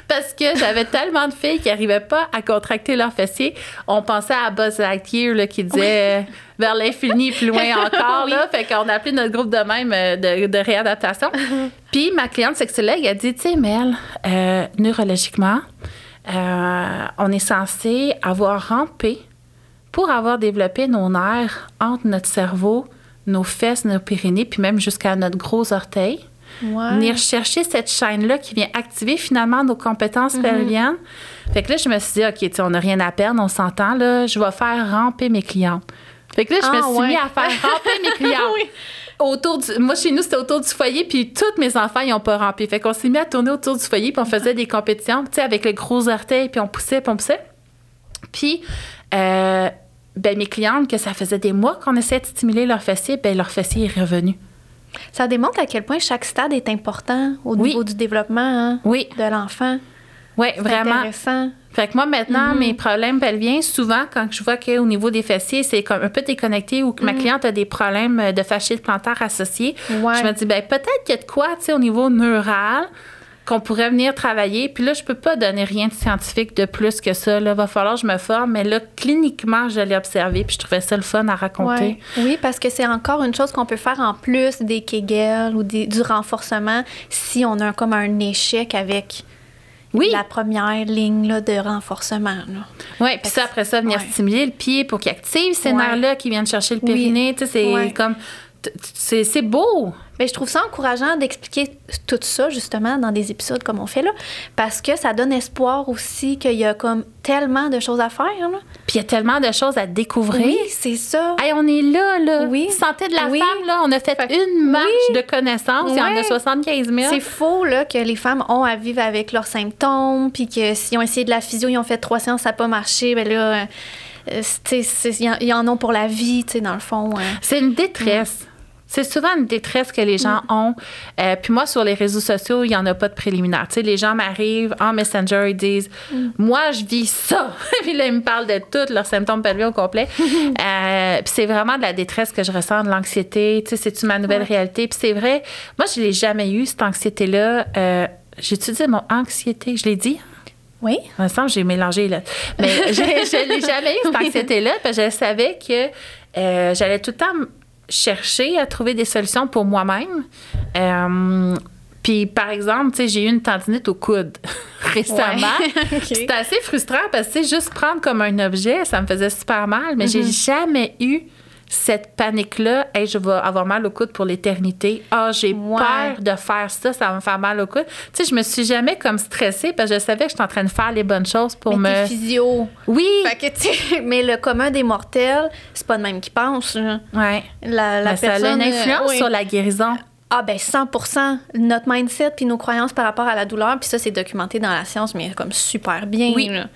parce que j'avais tellement de filles qui n'arrivaient pas à contracter leurs fessiers. On pensait à Buzz Lightyear là, qui disait euh, vers l'infini plus loin encore. Là. Fait qu'on a appelé notre groupe de même euh, de, de réadaptation. Puis ma cliente sexologue a dit, tu sais, Mel, euh, neurologiquement, euh, on est censé avoir rampé pour avoir développé nos nerfs entre notre cerveau, nos fesses, nos pyrénées, puis même jusqu'à notre gros orteil Venir chercher cette chaîne-là qui vient activer finalement nos compétences Mhm. pelviennes. Fait que là, je me suis dit, OK, tu sais, on n'a rien à perdre, on s'entend, là, je vais faire ramper mes clientes. Fait que là, je me Ah, suis ouais. mis à faire ramper mes clientes. Oui. Autour du, moi, chez nous, c'était autour du foyer, puis tous mes enfants, ils n'ont pas rampé. Fait qu'on s'est mis à tourner autour du foyer, puis on faisait des compétitions, tu sais, avec le gros orteil, puis on poussait, puis on poussait. Puis, euh, ben, mes clientes, que ça faisait des mois qu'on essayait de stimuler leur fessier, ben, leur fessier est revenu. Ça démontre à quel point chaque stade est important au Oui. niveau du développement hein, Oui, de l'enfant. oui, C'est vraiment. intéressant. Fait que moi, maintenant, mes problèmes pelviens, souvent, quand je vois qu'au niveau des fessiers, c'est comme un peu déconnecté ou que ma cliente a des problèmes euh, de fasciite plantaire associés, Ouais. je me dis, ben peut-être qu'il y a de quoi, tu sais, au niveau neural qu'on pourrait venir travailler. Puis là, je peux pas donner rien de scientifique de plus que ça. Là, va falloir que je me forme. Mais là, cliniquement, je l'ai observé. Puis je trouvais ça le fun à raconter. Ouais. Oui, parce que c'est encore une chose qu'on peut faire en plus des Kegel ou des- du renforcement si on a comme un échec avec Oui. la première ligne là, de renforcement. Oui, puis ça, après ça, venir Ouais. stimuler le pied pour qu'il active ces Ouais. nerfs-là qui viennent chercher le périnée. C'est comme. C'est c'est beau. Ben, je trouve ça encourageant d'expliquer tout ça, justement, dans des épisodes comme on fait là, parce que ça donne espoir aussi qu'il y a comme tellement de choses à faire. Là. Puis il y a tellement de choses à découvrir. Oui, c'est ça. Hey, on est là, là. Oui. Santé de la Oui. femme, là. On a fait, une marche oui. de connaissances. Il y en a Ouais. 75 000. C'est faux là, que les femmes ont à vivre avec leurs symptômes, puis que s'ils ont essayé de la physio, ils ont fait trois séances, ça n'a pas marché, ben là, euh, euh, ils en- ont pour la vie, tu sais, dans le fond. euh. C'est une détresse. C'est souvent une détresse que les gens Mm. ont. Euh, puis moi, sur les réseaux sociaux, il n'y en a pas de préliminaire. Tu sais, les gens m'arrivent en Messenger, ils disent Mm. Moi, je vis ça. puis là, ils me parlent de tous leurs symptômes pelviens au complet. Euh, puis c'est vraiment de la détresse que je ressens, de l'anxiété. Tu sais, c'est-tu ma nouvelle Ouais. réalité? Puis c'est vrai, moi, je ne l'ai jamais eu, cette anxiété-là. Euh, J'ai étudié mon anxiété, je l'ai dit. Oui. Il me semble j'ai mélangé là. Mais je je l'ai jamais eu, cette anxiété-là, parce que je savais que euh, j'allais tout le temps chercher à trouver des solutions pour moi-même. Euh, puis, par exemple, tu sais, j'ai eu une tendinite au coude récemment. Ouais. C'était assez frustrant parce que, juste prendre comme un objet, ça me faisait super mal, mais j'ai jamais eu cette panique-là, hey, je vais avoir mal au coude pour l'éternité. Ah, j'ai Ouais. peur de faire ça, ça va me faire mal au coude. Tu sais, je me suis jamais comme stressée parce que je savais que j'étais en train de faire les bonnes choses pour mais me. physio. Oui! Fait que, mais le commun des mortels, c'est pas le même qui pense. Ouais. La, la Mais ça a personne, une influence euh, oui. sur la guérison. Ah ben 100% notre mindset puis nos croyances par rapport à la douleur, puis ça c'est documenté dans la science mais comme super bien. Oui. là.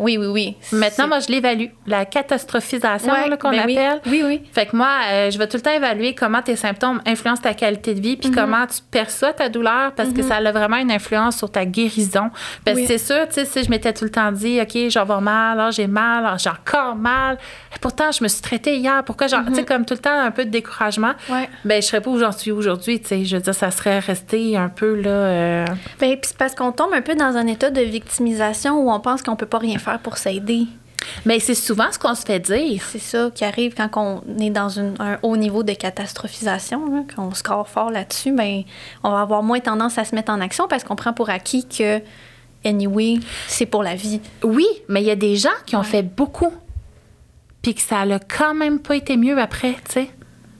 Oui oui oui. Maintenant, moi, je l'évalue. La catastrophisation Ouais, là, qu'on ben appelle. Oui oui. Fait que moi, euh, je vais tout le temps évaluer comment tes symptômes influencent ta qualité de vie, Mhm. puis comment tu perçois ta douleur, parce que ça a vraiment une influence sur ta guérison. Parce que c'est sûr, tu sais, si je m'étais tout le temps dit, OK, je vais mal, j'ai mal, j'ai encore mal. Et pourtant, je me suis traitée hier. Pourquoi, genre, tu sais, comme tout le temps, un peu de découragement. Mhm. Ouais. Ben, je serais pas où j'en suis aujourd'hui, tu sais. Je veux dire, ça serait resté un peu, là. euh, Ben puis c'est parce qu'on tombe un peu dans un état de victimisation où on pense qu'on peut pas rien faire pour s'aider. Mais c'est souvent ce qu'on se fait dire. C'est ça qui arrive quand on est dans une- un haut niveau de catastrophisation, là, qu'on score fort là-dessus, ben, on va avoir moins tendance à se mettre en action parce qu'on prend pour acquis que, anyway, c'est pour la vie. Oui, mais il y a des gens qui ont Ouais. fait beaucoup, puis que ça a quand même pas été mieux après, tu sais.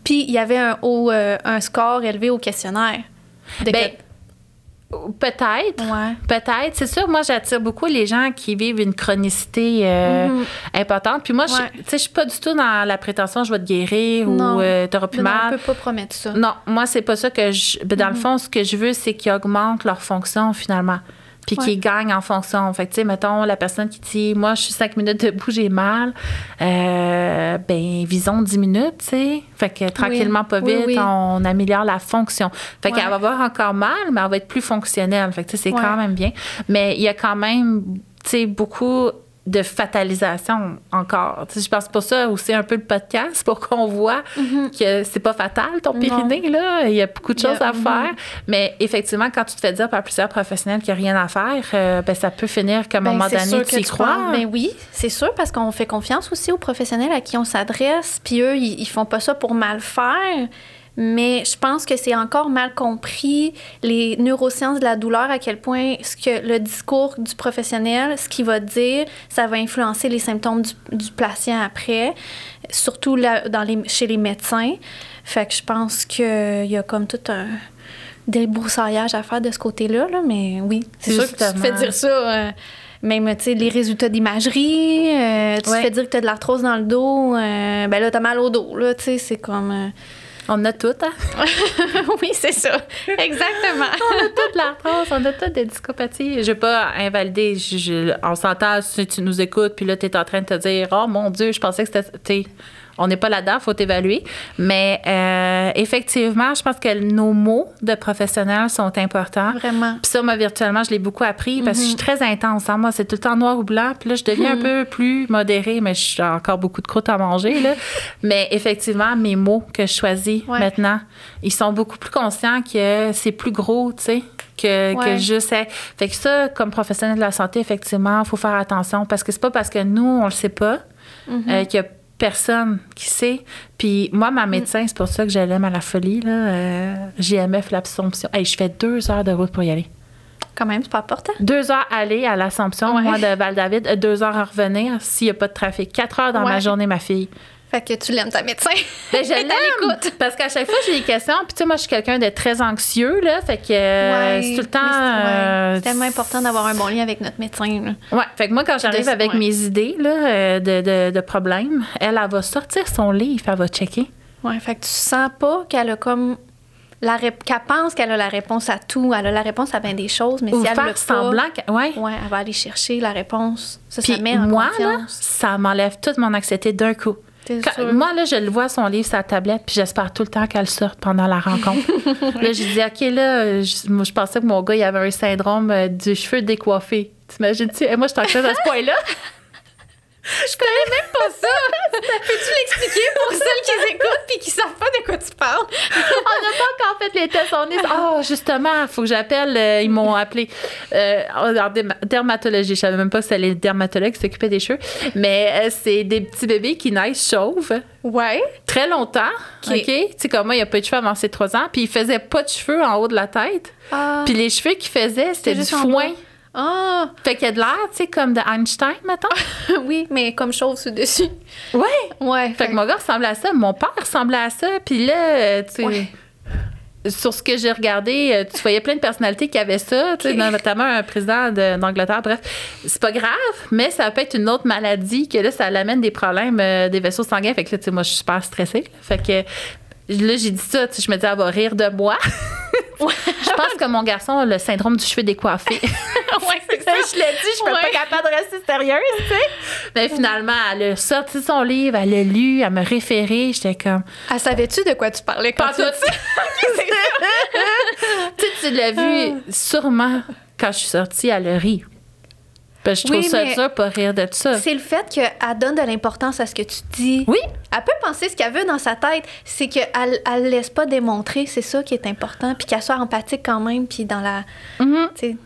Puis il y avait un, haut, euh, un score élevé au questionnaire. De Ben, peut-être. ouais. Peut-être. C'est sûr, moi, j'attire beaucoup les gens qui vivent une chronicité euh, Mhm. importante. Puis moi, je- Ouais. tu sais, je suis pas du tout dans la prétention, je vais te guérir Non. ou euh, t'auras plus Mais non, on mal. peut pas promettre ça. Non, moi, c'est pas ça que je. ben, Dans le fond, ce que je veux, c'est qu'ils augmentent leur fonction, finalement. Puis Ouais. qu'ils gagnent en fonction. Fait que, tu sais, mettons, la personne qui dit, moi, je suis cinq minutes debout, j'ai mal. Euh, ben, visons 10 minutes, tu sais. Fait que tranquillement, pas Oui, vite, oui. on améliore la fonction. Fait Ouais. qu'elle va avoir encore mal, mais elle va être plus fonctionnelle. Fait que, tu sais, c'est Ouais. quand même bien. Mais il y a quand même, tu sais, beaucoup de fatalisation encore. Je pense pour ça aussi un peu le podcast pour qu'on voit que c'est pas fatal ton. Non. périnée là, il y a beaucoup de choses à mhm. faire, mais effectivement quand tu te fais dire par plusieurs professionnels qu'il n'y a rien à faire, euh, ben, ça peut finir qu'à un Ben, moment donné tu y crois. Ben oui, c'est sûr, parce qu'on fait confiance aussi aux professionnels à qui on s'adresse, puis eux, ils, ils font pas ça pour mal faire. Mais je pense que c'est encore mal compris les neurosciences de la douleur, à quel point ce que le discours du professionnel, ce qu'il va dire, ça va influencer les symptômes du, du patient après, surtout là, dans les, chez les médecins. Fait que je pense qu'il y a comme tout un débroussaillage à faire de ce côté-là, là, mais oui, c'est sûr que tu te fais dire ça. euh, même, tu sais, les résultats d'imagerie, euh, tu Ouais. te fais dire que tu as de l'arthrose dans le dos, euh, ben là, tu as mal au dos, là, tu sais, c'est comme... euh, On a tout, hein? oui, c'est ça. Exactement. on a toute l'arthrose, on a toutes des discopathies. Je vais pas invalider, je- je- on s'entend si tu nous écoutes, puis là, tu es en train de te dire, oh mon Dieu, je pensais que c'était. On n'est pas là-dedans, il faut évaluer. Mais euh, effectivement, je pense que nos mots de professionnels sont importants. Vraiment. Puis ça, moi, virtuellement, je l'ai beaucoup appris parce que je suis très intense. hein. Moi, c'est tout le temps noir ou blanc. Puis là, je deviens un peu plus modérée, mais j'ai encore beaucoup de croûte à manger. Là. mais effectivement, mes mots que je choisis Ouais. maintenant, ils sont beaucoup plus conscients que c'est plus gros, tu sais, que, que Ouais. juste. être- Fait que ça, comme professionnel de la santé, effectivement, il faut faire attention parce que c'est pas parce que nous, on le sait pas Mhm. euh, qu'il y a personne qui sait. Puis moi, ma médecin, c'est pour ça que je l'aime à la folie, là, euh, JMF, l'Assomption. Hey, je fais deux heures de route pour y aller. Quand même, c'est pas important. Deux heures aller à l'Assomption, Ouais. moi, de Val-David, euh, deux heures à revenir s'il n'y a pas de trafic. Quatre heures dans ma journée, ma fille. Fait que tu l'aimes ta médecin. Ben, je l'aime parce qu'à chaque fois, j'ai des questions. Puis, tu sais, moi, je suis quelqu'un de très anxieux, là. Fait que euh, Ouais, c'est tout le temps. c'est- ouais. euh, C'est tellement important d'avoir un bon lien avec notre médecin. là. Ouais, fait que moi, quand j'arrive avec ouais. mes idées là, euh, de, de, de problèmes, elle, elle va sortir son livre, elle va checker. Ouais, fait que tu sens pas qu'elle a comme la rép- qu'elle pense qu'elle a la réponse à tout, elle a la réponse à bien des choses, mais Ou si elle faire pas, semblant. que- ouais. ouais, elle va aller chercher la réponse. Ça, Puis ça met en moi, là, ça m'enlève toute mon anxiété d'un coup. Moi, là, je le vois, son livre, sa tablette, puis j'espère tout le temps qu'elle sorte pendant la rencontre. là, j'ai dit, OK, là, je, moi, je pensais que mon gars, il avait un syndrome euh, du cheveu décoiffé. T'imagines-tu? Et moi, je anxieuse à ce point-là. Je connais même pas ça. Peux-tu l'expliquer pour celles qui écoutent puis qui savent pas de quoi tu parles? On n'a pas encore fait les tests. On est. Oh, justement, il faut que j'appelle. euh, ils m'ont appelé euh, en derma- dermatologie. Je savais même pas que c'était les dermatologues qui s'occupaient des cheveux. Mais euh, c'est des petits bébés qui naissent chauves Ouais. très longtemps. OK? Tu sais, comme moi, il n'y a pas de cheveux avant ses trois ans. Puis il faisait pas de cheveux en haut de la tête. Ah. Puis les cheveux qu'il faisait, c'était du foin. Ah, Fait qu'il y a de l'air, tu sais, comme de Einstein, mettons. oui, mais comme chauve sur dessus. ouais. Ouais. Fait que mon gars ressemblait à ça, mon père ressemblait à ça, puis là, euh, tu sais, Ouais. sur ce que j'ai regardé, euh, tu voyais plein de personnalités qui avaient ça, tu sais, Ok. notamment un président de- d'Angleterre. Bref, c'est pas grave, mais ça peut être une autre maladie que là, ça l'amène des problèmes euh, des vaisseaux sanguins. Fait que là, tu sais, moi, je suis super stressée. là. Fait que là, j'ai dit ça, tu sais, je me dis, elle va rire de moi. je pense que mon garçon a le syndrome du cheveu décoiffé. ouais, c'est ça. je l'ai dit, je suis Ouais. pas capable de rester sérieuse, tu sais. Mais finalement, elle a sorti son livre, elle l'a lu, elle m'a référé. J'étais comme, Ah, savais-tu de quoi tu parlais quand Pas tu tu sais, tu l'as vu sûrement quand je suis sortie, elle a ri. Ben, je trouve Oui, ça dur, pas rire de ça. C'est le fait qu'elle donne de l'importance à ce que tu dis. Oui, Elle peut penser ce qu'elle veut dans sa tête, c'est qu'elle elle laisse pas démontrer, c'est ça qui est important, puis qu'elle soit empathique quand même, puis dans la... Mhm. Tu sais,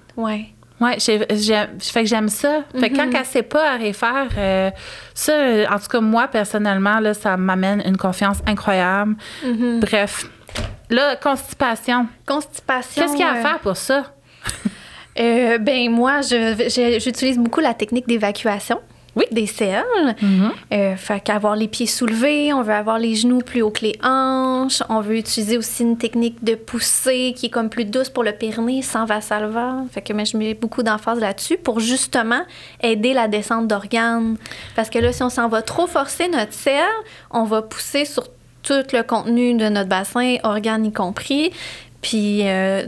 ouais. Fait que j'aime ça. Fait que quand Mhm. elle sait pas à refaire, euh, ça, en tout cas, moi, personnellement, là, ça m'amène une confiance incroyable. Mhm. Bref. Là, constipation. Constipation... Qu'est-ce qu'il y a à faire pour ça? Euh, ben moi, j'utilise beaucoup la technique d'évacuation. Oui. Des selles. Euh, fait qu'avoir les pieds soulevés, on veut avoir les genoux plus haut que les hanches. On veut utiliser aussi une technique de poussée qui est comme plus douce pour le périnée, sans vasalva. Fait que mais je mets beaucoup d'emphase là-dessus pour justement aider la descente d'organes. Parce que là, si on s'en va trop forcer notre selle, on va pousser sur tout le contenu de notre bassin, organes y compris. Puis, euh,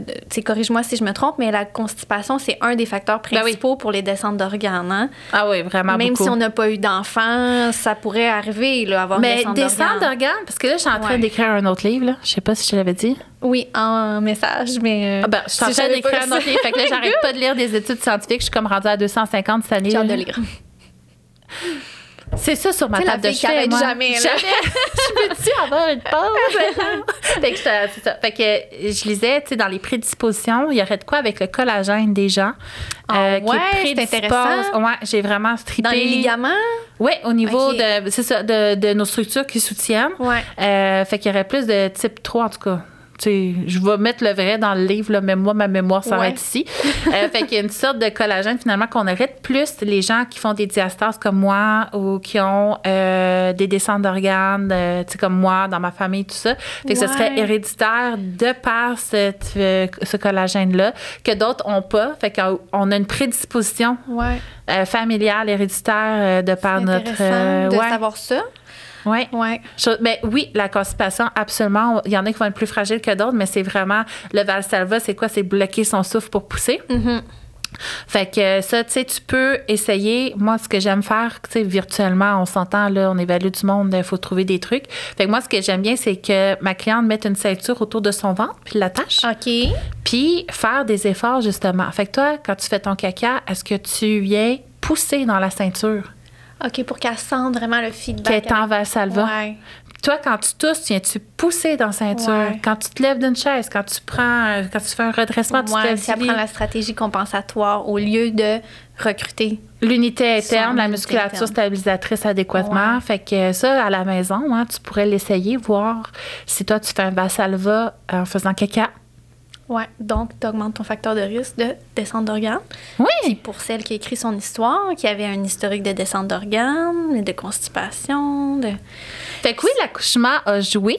corrige-moi si je me trompe, mais la constipation, c'est un des facteurs Ben oui. principaux pour les descentes d'organes. hein. Ah oui, vraiment Même beaucoup. si on n'a pas eu d'enfant, ça pourrait arriver, là, avoir Mais des descente d'organes. parce que là, je suis en train Ouais. d'écrire un autre livre, là. Je sais pas si je te l'avais dit. Oui, en message, mais... euh, Ah ben, je suis en train d'écrire un autre livre. Fait que là, j'arrête pas de lire des études scientifiques. Je suis comme rendue à 250 cette année. J'ai hâte de lire. C'est ça sur ma la table de qui chevet, moi. jamais, là. Jamais. je peux-tu avoir une pause? fait que je- c'est ça. Fait que je lisais, tu sais, dans les prédispositions, il y aurait de quoi avec le collagène des gens. Ah ouais, c'est prédispose- intéressant. Ouais, j'ai vraiment strippé. Dans les ligaments? Oui, au niveau Ok. de, c'est ça, de, de nos structures qui soutiennent. Ouais. Euh, fait qu'il y aurait plus de type 3, en tout cas. Tu sais, je vais mettre le vrai dans le livre, là, mais moi, ma mémoire s'arrête Ouais. ici. Euh, fait qu'il y a une sorte de collagène, finalement, qu'on arrête plus les gens qui font des diastases comme moi ou qui ont euh, des descentes d'organes, euh, tu sais, comme moi, dans ma famille, tout ça. Fait que ce serait héréditaire de par cette, euh, ce collagène-là, que d'autres ont pas. Fait qu'on a une prédisposition Ouais. familiale, héréditaire, de par notre... de savoir ça. Ouais. Ouais. Je- mais oui, la constipation, absolument. Il y en a qui vont être plus fragiles que d'autres, mais c'est vraiment le Valsalva, c'est quoi? C'est bloquer son souffle pour pousser. Mhm. Fait que ça, tu sais, tu peux essayer. Moi, ce que j'aime faire, tu sais, virtuellement, on s'entend, là, on évalue du monde, il faut trouver des trucs. Fait que moi, ce que j'aime bien, c'est que ma cliente mette une ceinture autour de son ventre, puis l'attache. OK. Puis faire des efforts, justement. Fait que toi, quand tu fais ton caca, est-ce que tu viens pousser dans la ceinture? OK, pour qu'elle sente vraiment le feedback. Qu'elle est en avec- valsalva? Ouais. Toi, quand tu tousses, viens-tu pousser dans la ceinture? Ouais. Quand tu te lèves d'une chaise, quand tu prends, quand tu fais un redressement, tu te lèves si elle prend la stratégie compensatoire au lieu de recruter. L'unité interne, la musculature interne. stabilisatrice adéquatement. Ouais. Fait que ça, à la maison, hein, tu pourrais l'essayer, voir si toi, tu fais un Vassalva en faisant caca. Ouais, donc tu augmentes ton facteur de risque de descente d'organes. Puis Oui! pour celle qui a écrit son histoire, qui avait un historique de descente d'organes, de constipation, de... Fait que oui, l'accouchement a joué.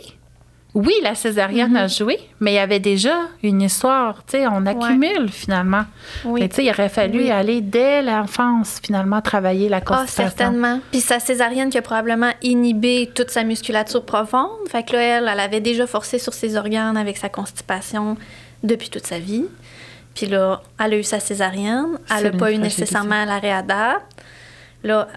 Oui, la césarienne a joué, mais il y avait déjà une histoire. Tu sais, on accumule finalement. Oui. Tu sais, il aurait fallu Oui. aller dès l'enfance, finalement, travailler la Ah, constipation. certainement. Puis sa césarienne qui a probablement inhibé toute sa musculature profonde. Fait que là, elle, elle avait déjà forcé sur ses organes avec sa constipation depuis toute sa vie. Puis là, elle a eu sa césarienne. Elle n'a pas eu nécessairement la réadapte. Là,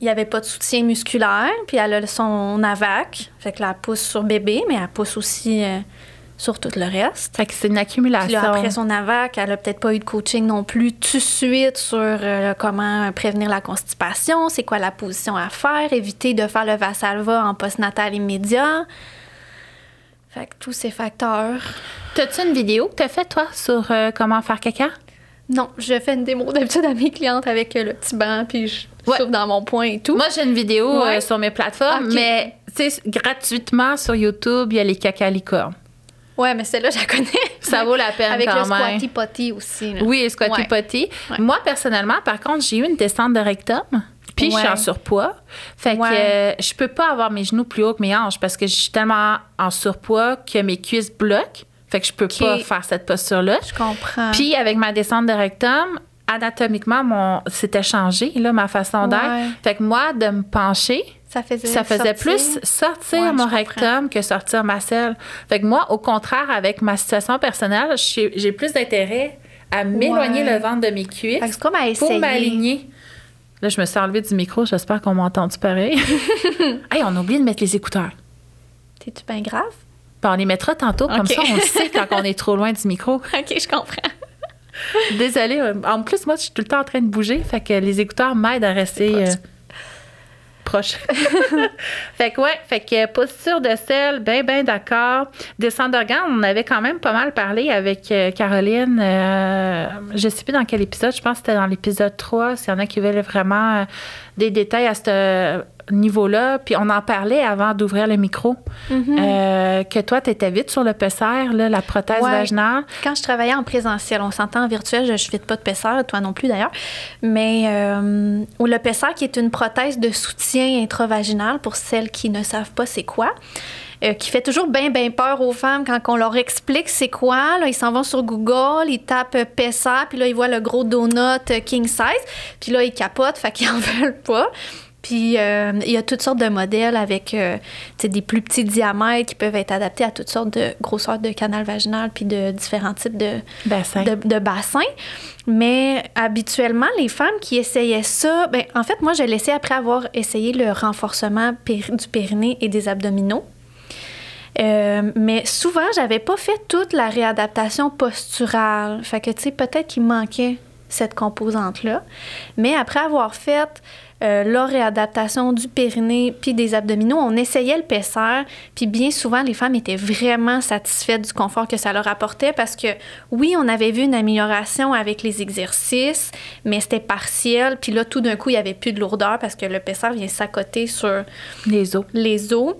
il n'y avait pas de soutien musculaire. Puis elle a son AVAC. Fait que là, elle pousse sur bébé, mais elle pousse aussi euh, sur tout le reste. Fait que c'est une Puis accumulation. là, après son AVAC, elle a peut-être pas eu de coaching non plus tout de suite sur euh, comment prévenir la constipation, c'est quoi la position à faire, éviter de faire le Vassalva en postnatal immédiat. Fait que tous ces facteurs. T'as-tu une vidéo que t'as faite, toi, sur euh, comment faire caca? Non, je fais une démo d'habitude à mes clientes avec euh, le petit banc, puis je Ouais. souffle dans mon point et tout. Moi, j'ai une vidéo Ouais. euh, sur mes plateformes, mais tu sais, gratuitement sur YouTube, il y a les caca licornes. Ouais, mais celle-là, je la connais. Ça vaut la peine Avec quand le même. squatty potty aussi. là. Oui, squatty Ouais. potty. Ouais. Moi, personnellement, par contre, j'ai eu une descente de rectum. Puis je suis en surpoids. Fait que Ouais. euh, je peux pas avoir mes genoux plus hauts que mes hanches parce que je suis tellement en surpoids que mes cuisses bloquent. Fait que je peux pas faire cette posture-là. Je comprends. Puis avec ma descente de rectum, anatomiquement, mon c'était changé, là, ma façon d'être. Ouais. Fait que moi, de me pencher, ça faisait, ça faisait sortir. plus sortir Ouais, mon rectum que sortir ma selle. Fait que moi, au contraire, avec ma situation personnelle, j'ai plus d'intérêt à m'éloigner Ouais. le ventre de mes que cuisses pour m'aligner. Là, je me suis enlevée du micro. J'espère qu'on m'a entendu pareil. hey, on a oublié de mettre les écouteurs. T'es-tu bien grave? Puis on les mettra tantôt, comme ça, on le sait quand on est trop loin du micro. OK, je comprends. Désolée. euh, En plus, moi, je suis tout le temps en train de bouger. Fait que les écouteurs m'aident à rester proche. fait que, ouais, fait que posture de sel, ben, ben d'accord. Descente d'organes, on avait quand même pas mal parlé avec euh, Caroline. euh, je sais plus dans quel épisode. Je pense que c'était dans l'épisode 3. S'il y en a qui veulent vraiment euh, des détails à ce niveau-là. Puis on en parlait avant d'ouvrir le micro. Mhm. Euh, que toi, tu étais vite sur le PSR, là, la prothèse Ouais. vaginale. Quand je travaillais en présentiel, on s'entend en virtuel, je ne fais pas de PESSER, toi non plus d'ailleurs, mais euh, le PESSER qui est une prothèse de soutien intravaginal pour celles qui ne savent pas c'est quoi. euh, qui fait toujours bien, bien peur aux femmes quand on leur explique c'est quoi. Là, ils s'en vont sur Google, ils tapent PESSER, puis là, ils voient le gros donut king size, puis là, ils capotent, fait qu'ils en veulent pas. Puis euh, il y a toutes sortes de modèles avec euh, des plus petits diamètres qui peuvent être adaptés à toutes sortes de grosseurs de canal vaginal puis de différents types de, Bassin. de, de bassins. Mais habituellement, les femmes qui essayaient ça, ben, en fait, moi, je laissais après avoir essayé le renforcement du périnée et des abdominaux. Euh, mais souvent, j'avais pas fait toute la réadaptation posturale. Fait que, tu sais, peut-être qu'il manquait cette composante-là. Mais après avoir fait euh, la réadaptation du périnée puis des abdominaux, on essayait le PSR. Puis bien souvent, les femmes étaient vraiment satisfaites du confort que ça leur apportait parce que, oui, on avait vu une amélioration avec les exercices, mais c'était partiel. Puis là, tout d'un coup, il n'y avait plus de lourdeur parce que le PSR vient s'accoter sur Les os. les os,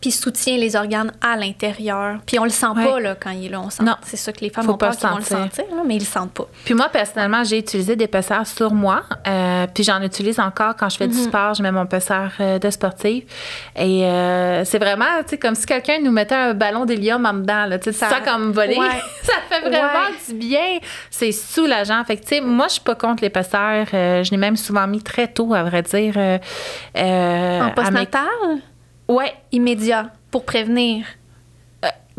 puis soutient les organes à l'intérieur. Puis on le sent Ouais. pas là, quand il est là. On sent, Non. C'est ça que les femmes Faut ont pas peur qu'ils vont le sentir. là, mais ils le sentent pas. Puis moi, personnellement, j'ai utilisé des pesseurs sur moi. Euh, puis j'en utilise encore quand je fais du sport. Je mets mon pesseur euh, de sportive. Et euh, c'est vraiment, tu sais, comme si quelqu'un nous mettait un ballon d'hélium en dedans. Là, tu sais, Ça- ça comme voler. Ouais. ça fait vraiment Ouais. du bien. C'est soulageant. Fait que, tu sais, moi, je suis pas contre les pesseurs. Je l'ai même souvent mis très tôt, à vrai dire. euh, en postnatal, Ouais. immédiat, pour prévenir.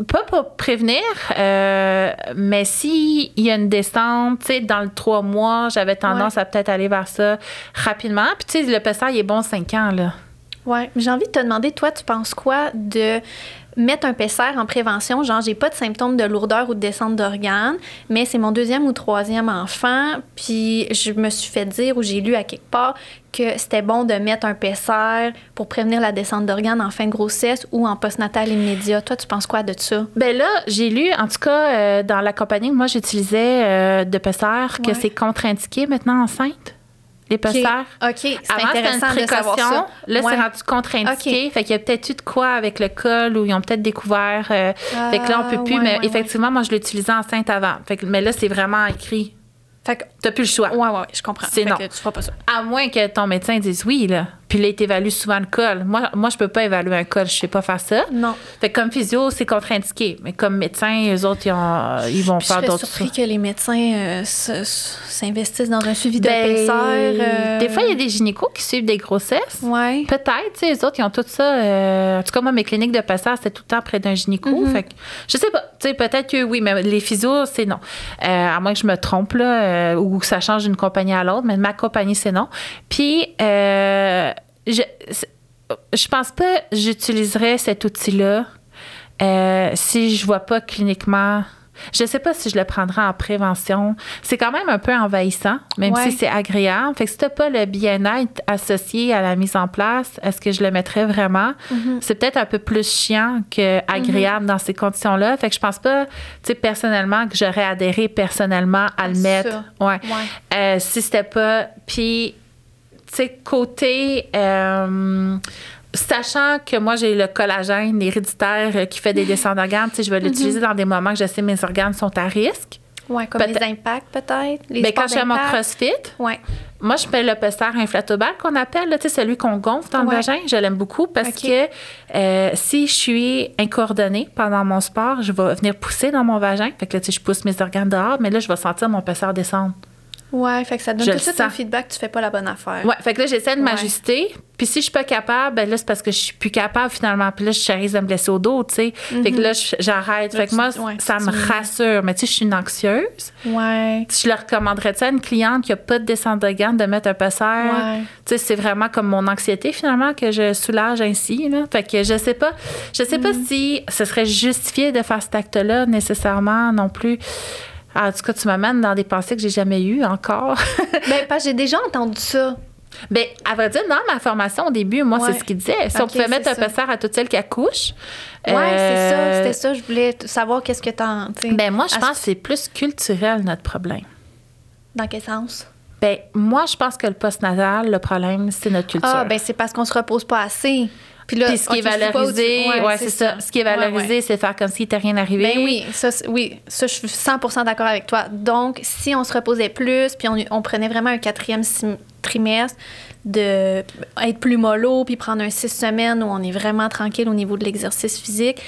pas pour prévenir, euh, mais s'il y a une descente, tu sais, dans le trois mois, j'avais tendance à peut-être aller vers ça rapidement. Puis, tu sais, le PSR, il est bon 5 ans, là. Oui, j'ai envie de te demander, toi, tu penses quoi de mettre un PCR en prévention, genre j'ai pas de symptômes de lourdeur ou de descente d'organes, mais c'est mon deuxième ou troisième enfant, puis je me suis fait dire ou j'ai lu à quelque part que c'était bon de mettre un PCR pour prévenir la descente d'organes en fin de grossesse ou en postnatal immédiat. Toi, tu penses quoi de ça? Ben là, j'ai lu, en tout cas, euh, dans la compagnie que moi j'utilisais euh, de PCR, que c'est contre-indiqué maintenant enceinte les posters. OK, c'est intéressant de savoir ça. Là, c'est rendu contre-indiqué. Fait qu'il y a peut-être eu de quoi avec le col ou ils ont peut-être découvert. Euh, fait que là, on peut plus. mais effectivement, moi, je l'utilisais enceinte avant. Fait que, mais là, c'est vraiment écrit. Fait que t'as plus le choix. Ouais, ouais, je comprends. C'est non. Que tu feras pas ça. À moins que ton médecin dise oui, là. Puis là, il t'évalue souvent le col. Moi, moi, je peux pas évaluer un col. Je sais pas faire ça. Non. Fait que comme physio, c'est contre-indiqué. Mais comme médecin, eux autres, ils, ont, ils vont faire d'autres choses. Je suis surpris que les médecins euh, s'investissent dans un suivi de ben, euh... Des fois, il y a des gynécos qui suivent des grossesses. Ouais. Peut-être, tu sais, les autres, ils ont tout ça. Euh... En tout cas, moi, mes cliniques de passage, c'était tout le temps près d'un gynéco. Mm-hmm. Fait que, je sais pas. Tu sais, peut-être que oui, mais les physios, c'est non. Euh, à moins que je me trompe, là, euh, ou que ça change d'une compagnie à l'autre. Mais ma compagnie, c'est non. Puis, je, je pense pas que j'utiliserais cet outil-là euh, si je vois pas cliniquement. Je sais pas si je le prendrais en prévention. C'est quand même un peu envahissant, même si c'est agréable. Fait que si t'as pas le bien-être associé à la mise en place, est-ce que je le mettrais vraiment? Mm-hmm. C'est peut-être un peu plus chiant que agréable mm-hmm. dans ces conditions-là. Fait que je pense pas, tu sais, personnellement, que j'aurais adhéré personnellement à le mettre. Ouais. Euh, si c'était pas. Puis sais, côté. Euh, sachant que moi, j'ai le collagène héréditaire qui fait des descentes d'organes, je vais l'utiliser mhm. dans des moments que je sais que mes organes sont à risque. Oui, comme les impacts peut-être. Mais ben, quand je fais mon crossfit, ouais. moi, je fais le pester inflatobal qu'on appelle, celui qu'on gonfle dans le vagin. Je l'aime beaucoup parce que euh, si je suis incoordonnée pendant mon sport, je vais venir pousser dans mon vagin. Fait que là, je pousse mes organes dehors, mais là, je vais sentir mon pester descendre. Ouais, fait que ça donne tout de suite un feedback que tu fais pas la bonne affaire. Ouais, fait que là, j'essaie de m'ajuster. Puis si je suis pas capable, ben là, c'est parce que je suis plus capable finalement. Puis là, je risque de me blesser au dos, tu sais. Fait que mhm. là, j'arrête. Fait que moi, ça me rassure. Mais tu sais, je suis une anxieuse. Ouais. Je leur recommanderais à une cliente qui a pas de descente de gamme de mettre un passeur. Ouais. Tu sais, c'est vraiment comme mon anxiété finalement que je soulage ainsi. Là. Fait que je sais pas, je sais pas mhm. si ce serait justifié de faire cet acte-là nécessairement non plus. Ah, en tout cas, tu m'amènes dans des pensées que j'ai jamais eues encore. Bien, parce que j'ai déjà entendu ça. Bien, à vrai dire, dans ma formation au début, moi, c'est ce qu'il disait. Si on pouvait mettre un passeur à toutes celles qui accouchent. Oui, c'est ça. Euh, c'était ça. Je voulais savoir qu'est-ce que t'en. Bien, moi, je pense que c'est plus culturel, notre problème. Dans quel sens? Bien, moi, je pense que le postnatal, le problème, c'est notre culture. Ah, bien, c'est parce qu'on se repose pas assez. Puis, là, ce qui est valorisé, ouais, c'est ça. Ce qui est valorisé, c'est faire comme s'il n'était rien arrivé. Ben oui, ça, oui, ça, je suis 100% d'accord avec toi. Donc, si on se reposait plus, puis on, on prenait vraiment un quatrième trimestre, de être plus mollo, puis prendre un six semaines où on est vraiment tranquille au niveau de l'exercice physique,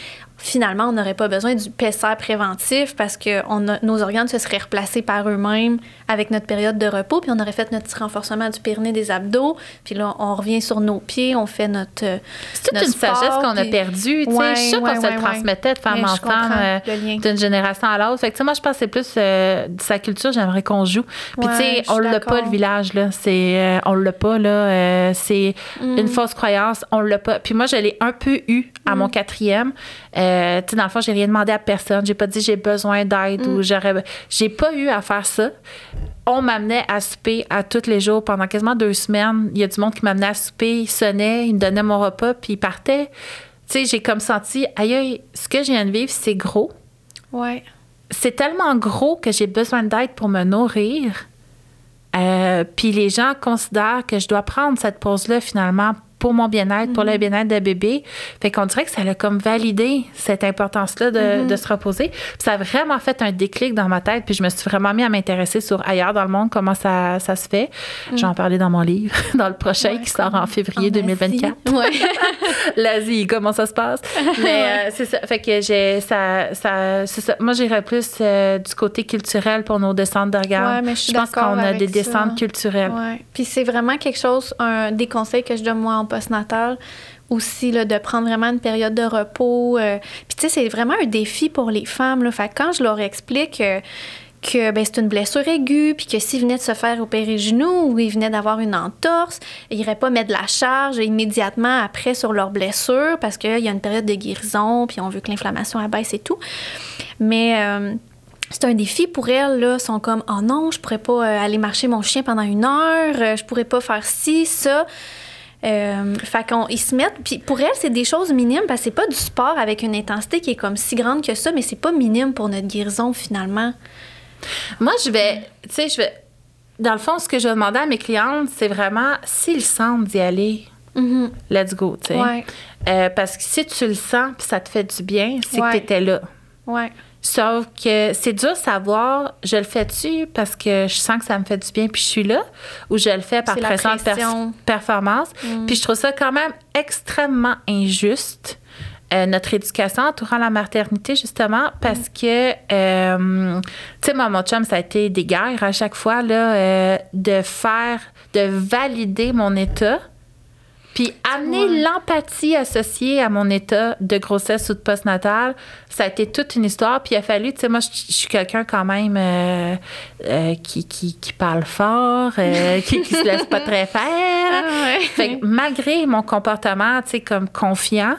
finalement, on n'aurait pas besoin du PCR préventif parce que on nos organes se seraient replacés par eux-mêmes avec notre période de repos, puis on aurait fait notre petit renforcement du périnée des abdos, puis là, on revient sur nos pieds, on fait notre. C'est toute une sagesse qu'on a perdue. Ouais, je suis sûre qu'on se le transmettait de femme en femme, euh, d'une génération à l'autre. Fait que, moi, je pense que c'est plus euh, sa culture, j'aimerais qu'on joue. Puis, tu sais, on l'a pas, le village, là. C'est, euh, on l'a pas, là. c'est mm. une fausse croyance, on l'a pas. Puis moi, je l'ai un peu eu à mon mm. quatrième. Euh, tu sais, dans le fond, j'ai rien demandé à personne. J'ai pas dit j'ai besoin d'aide ou mm. j'aurais. J'ai pas eu à faire ça. On m'amenait à souper à tous les jours pendant quasiment deux semaines. Il y a du monde qui m'amenait à souper, il sonnait, il me donnait mon repas, puis il partait. Tu sais, j'ai comme senti, aïe, ce que je viens de vivre, c'est gros. Ouais. C'est tellement gros que j'ai besoin d'aide pour me nourrir. Euh, puis les gens considèrent que je dois prendre cette pause-là finalement pour mon bien-être, pour le mhm. bien-être de bébé. Fait qu'on dirait que ça a comme validé cette importance-là de, mhm. de, se reposer. ça a vraiment fait un déclic dans ma tête. Puis je me suis vraiment mis à m'intéresser sur ailleurs dans le monde, comment ça, ça se fait. Mhm. J'en parlais dans mon livre, dans le prochain qui sort en février 2024. Ouais. L'Asie, comment ça se passe? Mais euh, c'est ça. Fait que j'ai ça, ça, ça. Moi, j'irais plus euh, du côté culturel pour nos descentes d'organes. Ouais, mais je, je pense qu'on a des descentes culturelles. Puis c'est vraiment quelque chose, un, des conseils que je donne moi en aussi, là, de prendre vraiment une période de repos. euh. Puis, tu sais, c'est vraiment un défi pour les femmes. Là. Fait que quand je leur explique euh, que ben, c'est une blessure aiguë, puis que s'ils venaient de se faire opérer genou ou ils venaient d'avoir une entorse, ils n'iraient pas mettre de la charge immédiatement après sur leur blessure parce qu'il y a une période de guérison, puis on veut que l'inflammation abaisse et tout. Mais. euh, c'est un défi pour elles, là. Sont comme, oh non, je pourrais pas aller marcher mon chien pendant une heure, je pourrais pas faire ci, ça. Euh, fait qu'on ils se mettent. Puis pour elles, c'est des choses minimes parce que c'est pas du sport avec une intensité qui est comme si grande que ça, mais c'est pas minime pour notre guérison finalement. Moi, je vais, tu sais, je vais. Dans le fond, ce que je vais demander à mes clientes, c'est vraiment s'ils sentent d'y aller, Mhm. let's go, tu sais. Ouais, Euh, parce que si tu le sens puis ça te fait du bien, c'est Ouais. que tu étais là. ouais. Sauf que c'est dur de savoir, je le fais-tu parce que je sens que ça me fait du bien puis je suis là, ou je le fais par pression de performance. Mm. Puis je trouve ça quand même extrêmement injuste. euh, notre éducation entourant la maternité, justement, parce que, euh, tu sais, moi, mon chum, ça a été des guerres à chaque fois, là, euh, de faire, de valider mon état, puis amener Ouais. l'empathie associée à mon état de grossesse ou de postnatal, ça a été toute une histoire. Puis il a fallu, tu sais, moi, je je suis quelqu'un quand même euh, euh, qui, qui, qui parle fort, euh, qui, qui se laisse pas très faire. Fait que malgré mon comportement, tu sais, comme confiant,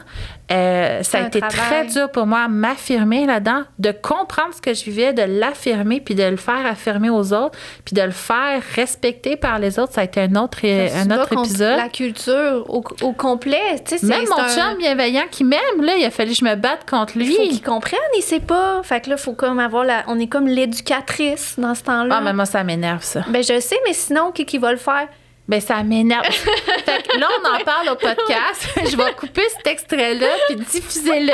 euh, ça a été travail. très dur pour moi m'affirmer là-dedans, de comprendre ce que je vivais, de l'affirmer, puis de le faire affirmer aux autres, puis de le faire respecter par les autres. Ça a été un autre, Ça se un autre épisode. La culture au, au complet. Tu sais, c'est- Même mon un- chum bienveillant qui m'aime, là, il a fallu que je me batte contre Il faut lui. qu'ils comprennent, il sait pas. Fait que là, faut comme avoir la. On est comme l'éducatrice dans ce temps-là. Ah, mais moi, ça m'énerve, ça. Ben, je sais, mais sinon, qui, qui va le faire? Ben, ça m'énerve. fait que là, on en parle au podcast. je vais couper cet extrait-là puis diffuser-le.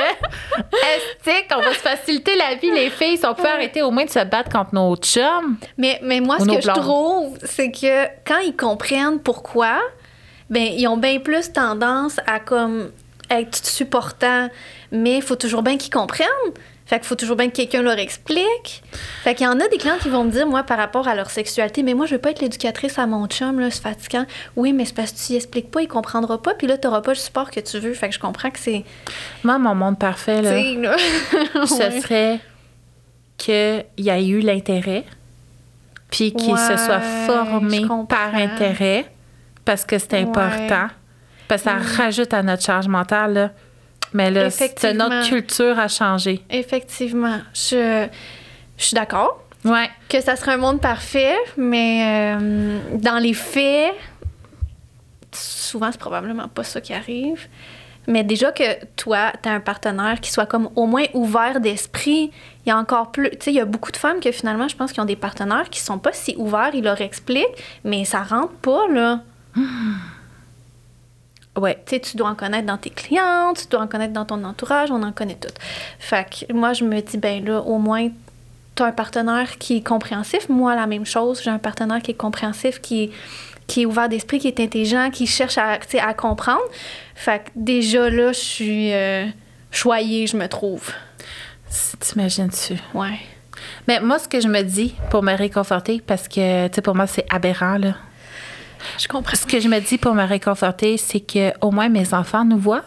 Estique, on va se faciliter la vie, les filles? Si on peut arrêter au moins de se battre contre nos chums? Mais, mais moi, ce que je trouve, c'est que quand ils comprennent pourquoi, ben, ils ont bien plus tendance à comme être supportants. Mais il faut toujours bien qu'ils comprennent. Fait qu'il faut toujours bien que quelqu'un leur explique. Fait qu'il y en a des clients qui vont me dire, moi, par rapport à leur sexualité, mais moi, je veux pas être l'éducatrice à mon chum, là, c'est fatigant. Oui, mais c'est parce que tu y expliques pas, il comprendra pas, puis là, t'auras pas le support que tu veux. Fait que je comprends que c'est. Moi, mon monde parfait, là, là. ce serait qu'il y ait eu l'intérêt, puis qu'il se soit formé par intérêt, parce que c'est Ouais. important. Parce que ça rajoute à notre charge mentale, là. Mais là, c'est notre culture à changer. Effectivement. Je, je suis d'accord. Ouais. que ça serait un monde parfait, mais euh, dans les faits, souvent, c'est probablement pas ça qui arrive. Mais déjà que toi, tu as un partenaire qui soit comme au moins ouvert d'esprit, il y a encore plus. Tu sais, il y a beaucoup de femmes que finalement, je pense, qui ont des partenaires qui sont pas si ouverts, ils leur expliquent, mais ça rentre pas, là. Ouais. Tu sais, tu dois en connaître dans tes clientes, tu dois en connaître dans ton entourage, on en connaît toutes. Fait que moi, je me dis, ben là, au moins, tu as un partenaire qui est compréhensif. Moi, la même chose, j'ai un partenaire qui est compréhensif, qui, qui est ouvert d'esprit, qui est intelligent, qui cherche à, à comprendre. Fait que déjà là, je suis euh, choyée, je me trouve. Si T'imagines-tu? Ouais. Mais moi, ce que je me dis pour me réconforter, parce que, tu sais, pour moi, c'est aberrant, là. Je comprends. Ce que je me dis pour me réconforter, c'est que au moins mes enfants nous voient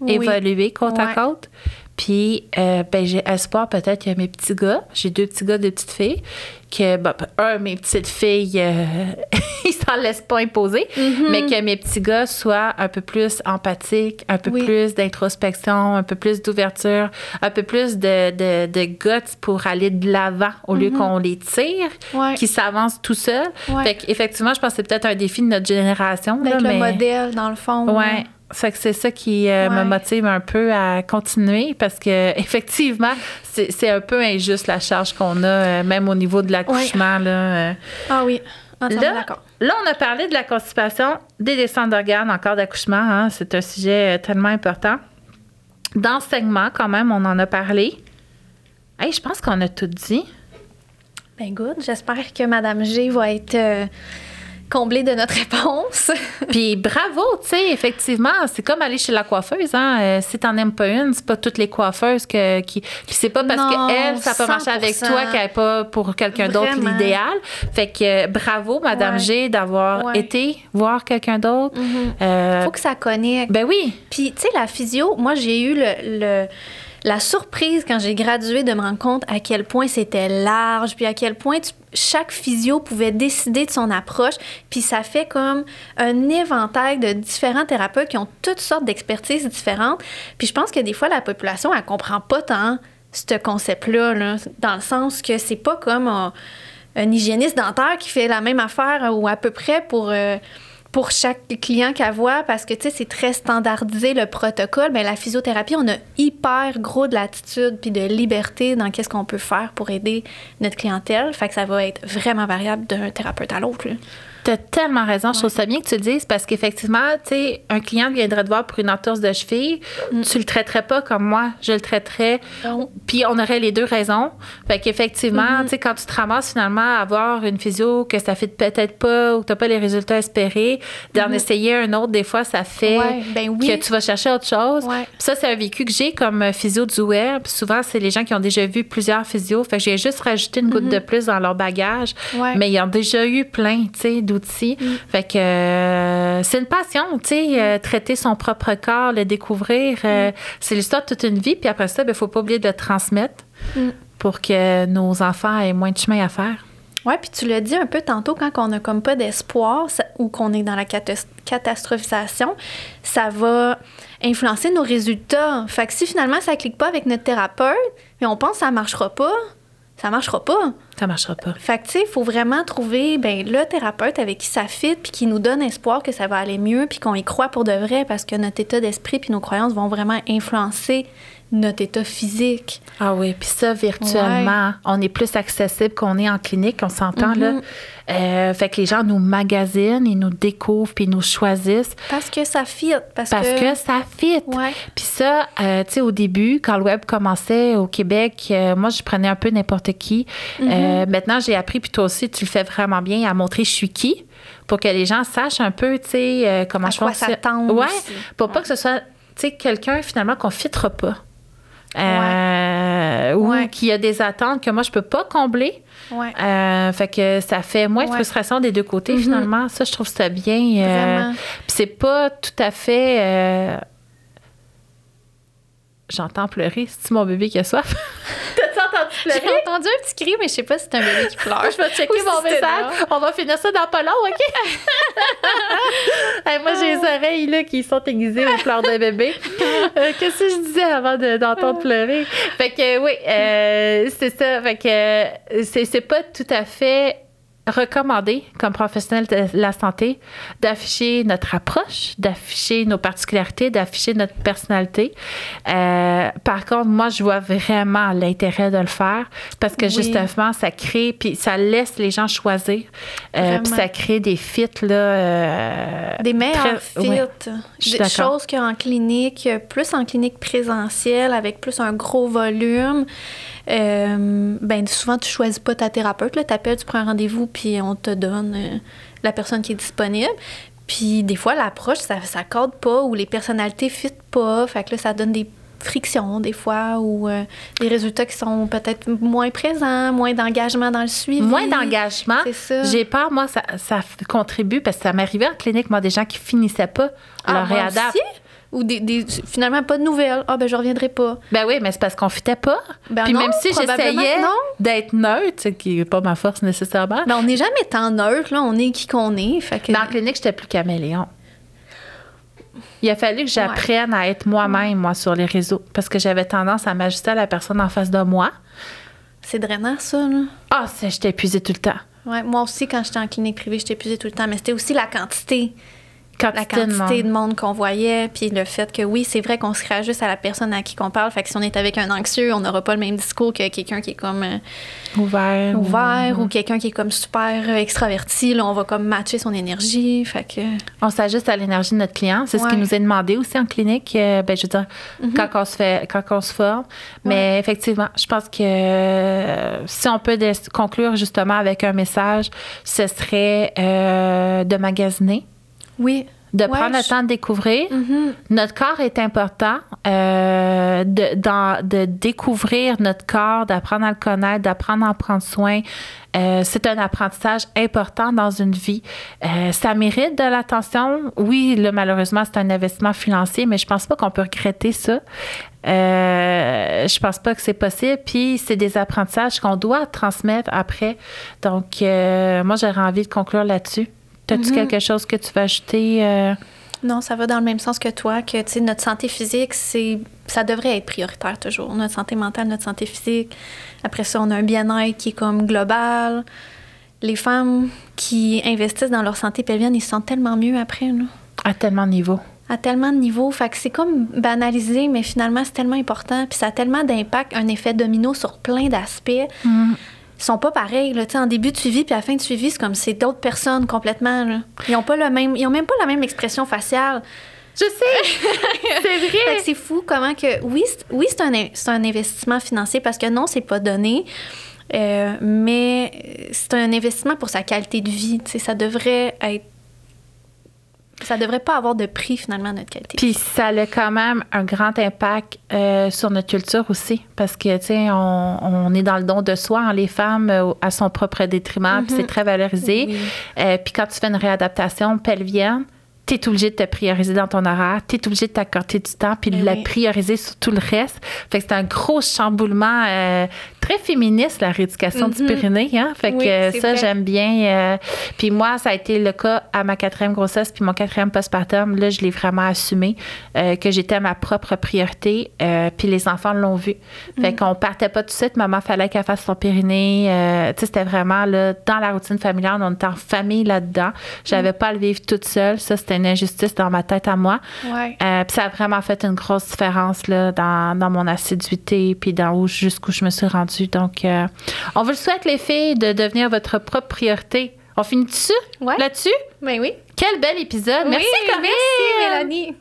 Oui. évoluer côte à côte. Puis, euh, ben, j'ai espoir peut-être a mes petits gars. J'ai deux petits gars, deux petites filles. Que, ben, un, mes petites filles, euh, ils s'en laissent pas imposer. Mm-hmm. Mais que mes petits gars soient un peu plus empathiques, un peu Oui. plus d'introspection, un peu plus d'ouverture, un peu plus de, de, de guts pour aller de l'avant au lieu qu'on les tire. Ouais. qu'ils s'avancent tout seuls. Ouais. Fait effectivement, je pense que c'est peut-être un défi de notre génération. là, D'être le mais... modèle, dans le fond. Ouais. Fait que c'est ça qui euh, me motive un peu à continuer parce que effectivement, c'est un peu injuste la charge qu'on a, euh, même au niveau de l'accouchement. Là, euh. Ah oui, entièrement Là, là, on a parlé de la constipation, des descentes d'organes, encore d'accouchement. hein. c'est un sujet tellement important. D'enseignement, quand même, on en a parlé. Hey, je pense qu'on a tout dit. Ben good. J'espère que Madame G va être comblés de notre réponse. Puis bravo, tu sais, effectivement, c'est comme aller chez la coiffeuse. Hein? Euh, si t'en aimes pas une, c'est pas toutes les coiffeuses que, qui. Puis c'est pas parce qu'elle, ça peut marcher avec 100%. toi qu'elle n'est pas pour quelqu'un d'autre l'idéal. Fait que euh, bravo, Madame Ouais. G, d'avoir Ouais. été voir quelqu'un d'autre. Euh, Faut que ça connecte. ben oui. Puis, tu sais, la physio, moi, j'ai eu le, le- la surprise quand j'ai gradué de me rendre compte à quel point c'était large, puis à quel point chaque physio pouvait décider de son approche. Puis ça fait comme un éventail de différents thérapeutes qui ont toutes sortes d'expertises différentes. Puis je pense que des fois, la population, elle comprend pas tant ce concept-là, là, dans le sens que c'est pas comme un, un hygiéniste dentaire qui fait la même affaire ou à peu près pour... euh, pour chaque client qu'elle voit, parce que, tu sais, c'est très standardisé le protocole, mais la physiothérapie, on a hyper gros de latitude puis de liberté dans qu'est-ce qu'on peut faire pour aider notre clientèle. Fait que ça va être vraiment variable d'un thérapeute à l'autre. Là. T'as tellement raison. Je trouve ça bien que tu le dises parce qu'effectivement, tu sais, un client viendrait te voir pour une entorse de cheville. Tu le traiterais pas comme moi, je le traiterais. Non. Puis on aurait les deux raisons. Fait qu'effectivement, tu sais, quand tu te ramasses finalement à avoir une physio que ça fait peut-être pas ou que t'as pas les résultats espérés, d'en essayer un autre, des fois, ça fait Ouais, ben oui. que tu vas chercher autre chose. Ouais. Ça, c'est un vécu que j'ai comme euh, physio du web. Souvent, c'est les gens qui ont déjà vu plusieurs physios. Fait que j'ai juste rajouté une goutte de plus dans leur bagage. Mais ils ont déjà eu plein, tu sais, Fait que euh, c'est une passion, tu sais, euh, traiter son propre corps, le découvrir. euh, C'est l'histoire de toute une vie. Puis après ça, il ne faut pas oublier de le transmettre pour que nos enfants aient moins de chemin à faire. Ouais, puis tu l'as dit un peu tantôt, quand on n'a comme pas d'espoir ou qu'on est dans la catas- catastrophisation, ça va influencer nos résultats. Fait que si finalement ça clique pas avec notre thérapeute, mais on pense que ça marchera pas, ça marchera pas. Ça marchera pas. Fait que, tu sais, il faut vraiment trouver ben, le thérapeute avec qui ça fit, puis qui nous donne espoir que ça va aller mieux, puis qu'on y croit pour de vrai, parce que notre état d'esprit puis nos croyances vont vraiment influencer notre état physique. Ah oui, puis ça, virtuellement, on est plus accessible qu'on est en clinique, on s'entend, là. Euh, fait que les gens nous magasinent, ils nous découvrent, puis ils nous choisissent Parce que ça fit. Parce, parce que, ça fit. Puis ça, euh, tu sais, au début, quand le web commençait au Québec, euh, moi, je prenais un peu n'importe qui. Mhm. Euh, maintenant, j'ai appris, puis toi aussi, tu le fais vraiment bien, à montrer je suis qui, pour que les gens sachent un peu, tu sais, euh, comment À je quoi fonctionne. s'attendre Ouais, aussi. pour pas que ce soit, tu sais, quelqu'un, finalement, qu'on ne fitera pas. Euh, Ou Ouais. qu'il y a des attentes que moi, je peux pas combler. Ouais. Euh, fait que ça fait moins de frustration des deux côtés, Mhm. finalement. Ça, je trouve ça bien. euh, Vraiment. puis c'est pas tout à fait. J'entends pleurer. C'est mon bébé qui a soif? J'ai entendu un petit cri, mais je sais pas si c'est un bébé qui pleure. Je vais checker Ou mon message. On va finir ça dans pas long, OK? Hey, moi, j'ai les oreilles là, qui sont aiguisées aux pleurs de bébé. Euh, Qu'est-ce que je disais avant de- d'entendre pleurer? Fait que oui, euh, c'est ça. Fait que euh, c'est pas tout à fait recommandé comme professionnel de la santé d'afficher notre approche, d'afficher nos particularités, d'afficher notre personnalité. Euh, par contre, moi, je vois vraiment l'intérêt de le faire parce que Oui. justement, ça crée, puis ça laisse les gens choisir, euh, puis ça crée des fits là. euh, Des meilleurs fits. ouais. Des choses qu'en clinique, plus en clinique présentielle, avec plus un gros volume. Euh, ben souvent, tu choisis pas ta thérapeute. Tu appelles, tu prends un rendez-vous, puis on te donne euh, la personne qui est disponible. Puis des fois, l'approche, ça ne cadre pas ou les personnalités ne fit pas. Fait que là, ça donne des frictions des fois ou euh, des résultats qui sont peut-être moins présents, moins d'engagement dans le suivi. Moins d'engagement. C'est ça. J'ai peur, moi, ça, ça contribue parce que ça m'arrivait en clinique, moi, des gens qui finissaient pas Ah, leur? Ou des, des- finalement pas de nouvelles. Ah ben je reviendrai pas. Ben oui, mais c'est parce qu'on fitait pas. Ben Puis non, même si j'essayais d'être neutre, ce qui n'est pas ma force nécessairement, Ben, on n'est jamais tant neutre, là. On est qui qu'on est. Fait que... dans la clinique, j'étais plus caméléon. Il a fallu que j'apprenne à être moi-même, moi, sur les réseaux, parce que j'avais tendance à m'ajuster à la personne en face de moi. C'est drainant, ça, là. Ah, ça, j'étais épuisée tout le temps. Ouais, moi aussi, quand j'étais en clinique privée, j'étais épuisée tout le temps. Mais c'était aussi la quantité. Quantité la quantité de monde qu'on voyait, puis le fait que oui, c'est vrai qu'on se réajuste à la personne à qui qu'on parle. Fait que si on est avec un anxieux, on n'aura pas le même discours que quelqu'un qui est comme euh, Ouvert. ouvert ou quelqu'un qui est comme super euh, extraverti. Là, on va comme matcher son énergie. Fait que On s'ajuste à l'énergie de notre client. C'est ce qui. Mhm. nous est demandé aussi en clinique. euh, ben, je veux dire, quand on se fait, quand on se forme. Mais effectivement, je pense que euh, si on peut conclure justement avec un message, ce serait de magasiner, oui. de Ouais, prendre le temps de découvrir. Mhm. Notre corps est important. euh, de, dans- de découvrir notre corps, d'apprendre à le connaître, d'apprendre à en prendre soin. Euh, c'est un apprentissage important dans une vie. Euh, ça mérite de l'attention. Oui, là, malheureusement, c'est un investissement financier, mais je pense pas qu'on peut regretter ça. Euh, je pense pas que c'est possible. Puis, c'est des apprentissages qu'on doit transmettre après. Donc, moi, j'aurais envie de conclure là-dessus. As-tu Mhm. quelque chose que tu veux ajouter? euh? Non, ça va dans le même sens que toi, que notre santé physique, c'est ça devrait être prioritaire toujours. Notre santé mentale, notre santé physique. Après ça, on a un bien-être qui est comme global. Les femmes qui investissent dans leur santé pelvienne, ils se sentent tellement mieux après, là. À tellement de niveaux. à tellement de niveaux. Fait que c'est comme banalisé, mais finalement, c'est tellement important. Puis ça a tellement d'impact, un effet domino sur plein d'aspects. Mm. Ils sont pas pareils. Là. En début de suivi, puis à la fin de suivi, c'est comme c'est d'autres personnes complètement. Là. Ils ont pas le même. Ils ont même pas la même expression faciale. Je sais, c'est vrai. c'est fou comment que. Oui, c'est- oui c'est un, un investissement financier parce que non, c'est pas donné. Euh, mais c'est un investissement pour sa qualité de vie. Tu sais, ça devrait être. Ça devrait pas avoir de prix finalement notre qualité. Puis ça a quand même un grand impact euh, sur notre culture aussi, parce que tu sais, on, on est dans le don de soi, hein, les femmes euh, à son propre détriment, puis c'est très valorisé. Oui. Euh, puis quand tu fais une réadaptation pelvienne, tu es obligé de te prioriser dans ton horaire, tu es obligé de t'accorder du temps, puis de Eh la prioriser sur tout le reste. Fait que c'est un gros chamboulement euh, très féministe, la rééducation du Mhm. périnée. Hein? Fait que Oui, ça, j'aime bien. euh, puis moi, ça a été le cas à ma quatrième grossesse, puis mon quatrième postpartum. Là, je l'ai vraiment assumé, euh, que j'étais ma propre priorité, puis les enfants l'ont vu. Fait Mhm. qu'on partait pas tout de suite. Maman, fallait qu'elle fasse son périnée. euh, tu sais, c'était vraiment là, dans la routine familiale. On était en famille là-dedans. J'avais Mhm. pas à le vivre toute seule. Ça, c'était une injustice dans ma tête à moi. Ouais. Euh, puis ça a vraiment fait une grosse différence là, dans, dans mon assiduité puis dans où jusqu'où je me suis rendue. Donc, euh, on vous le souhaite, les filles, de devenir votre propre priorité. On finit dessus Ouais. là-dessus? Ben oui. Quel bel épisode. Merci, Oui, Corinne. Merci, Mélanie.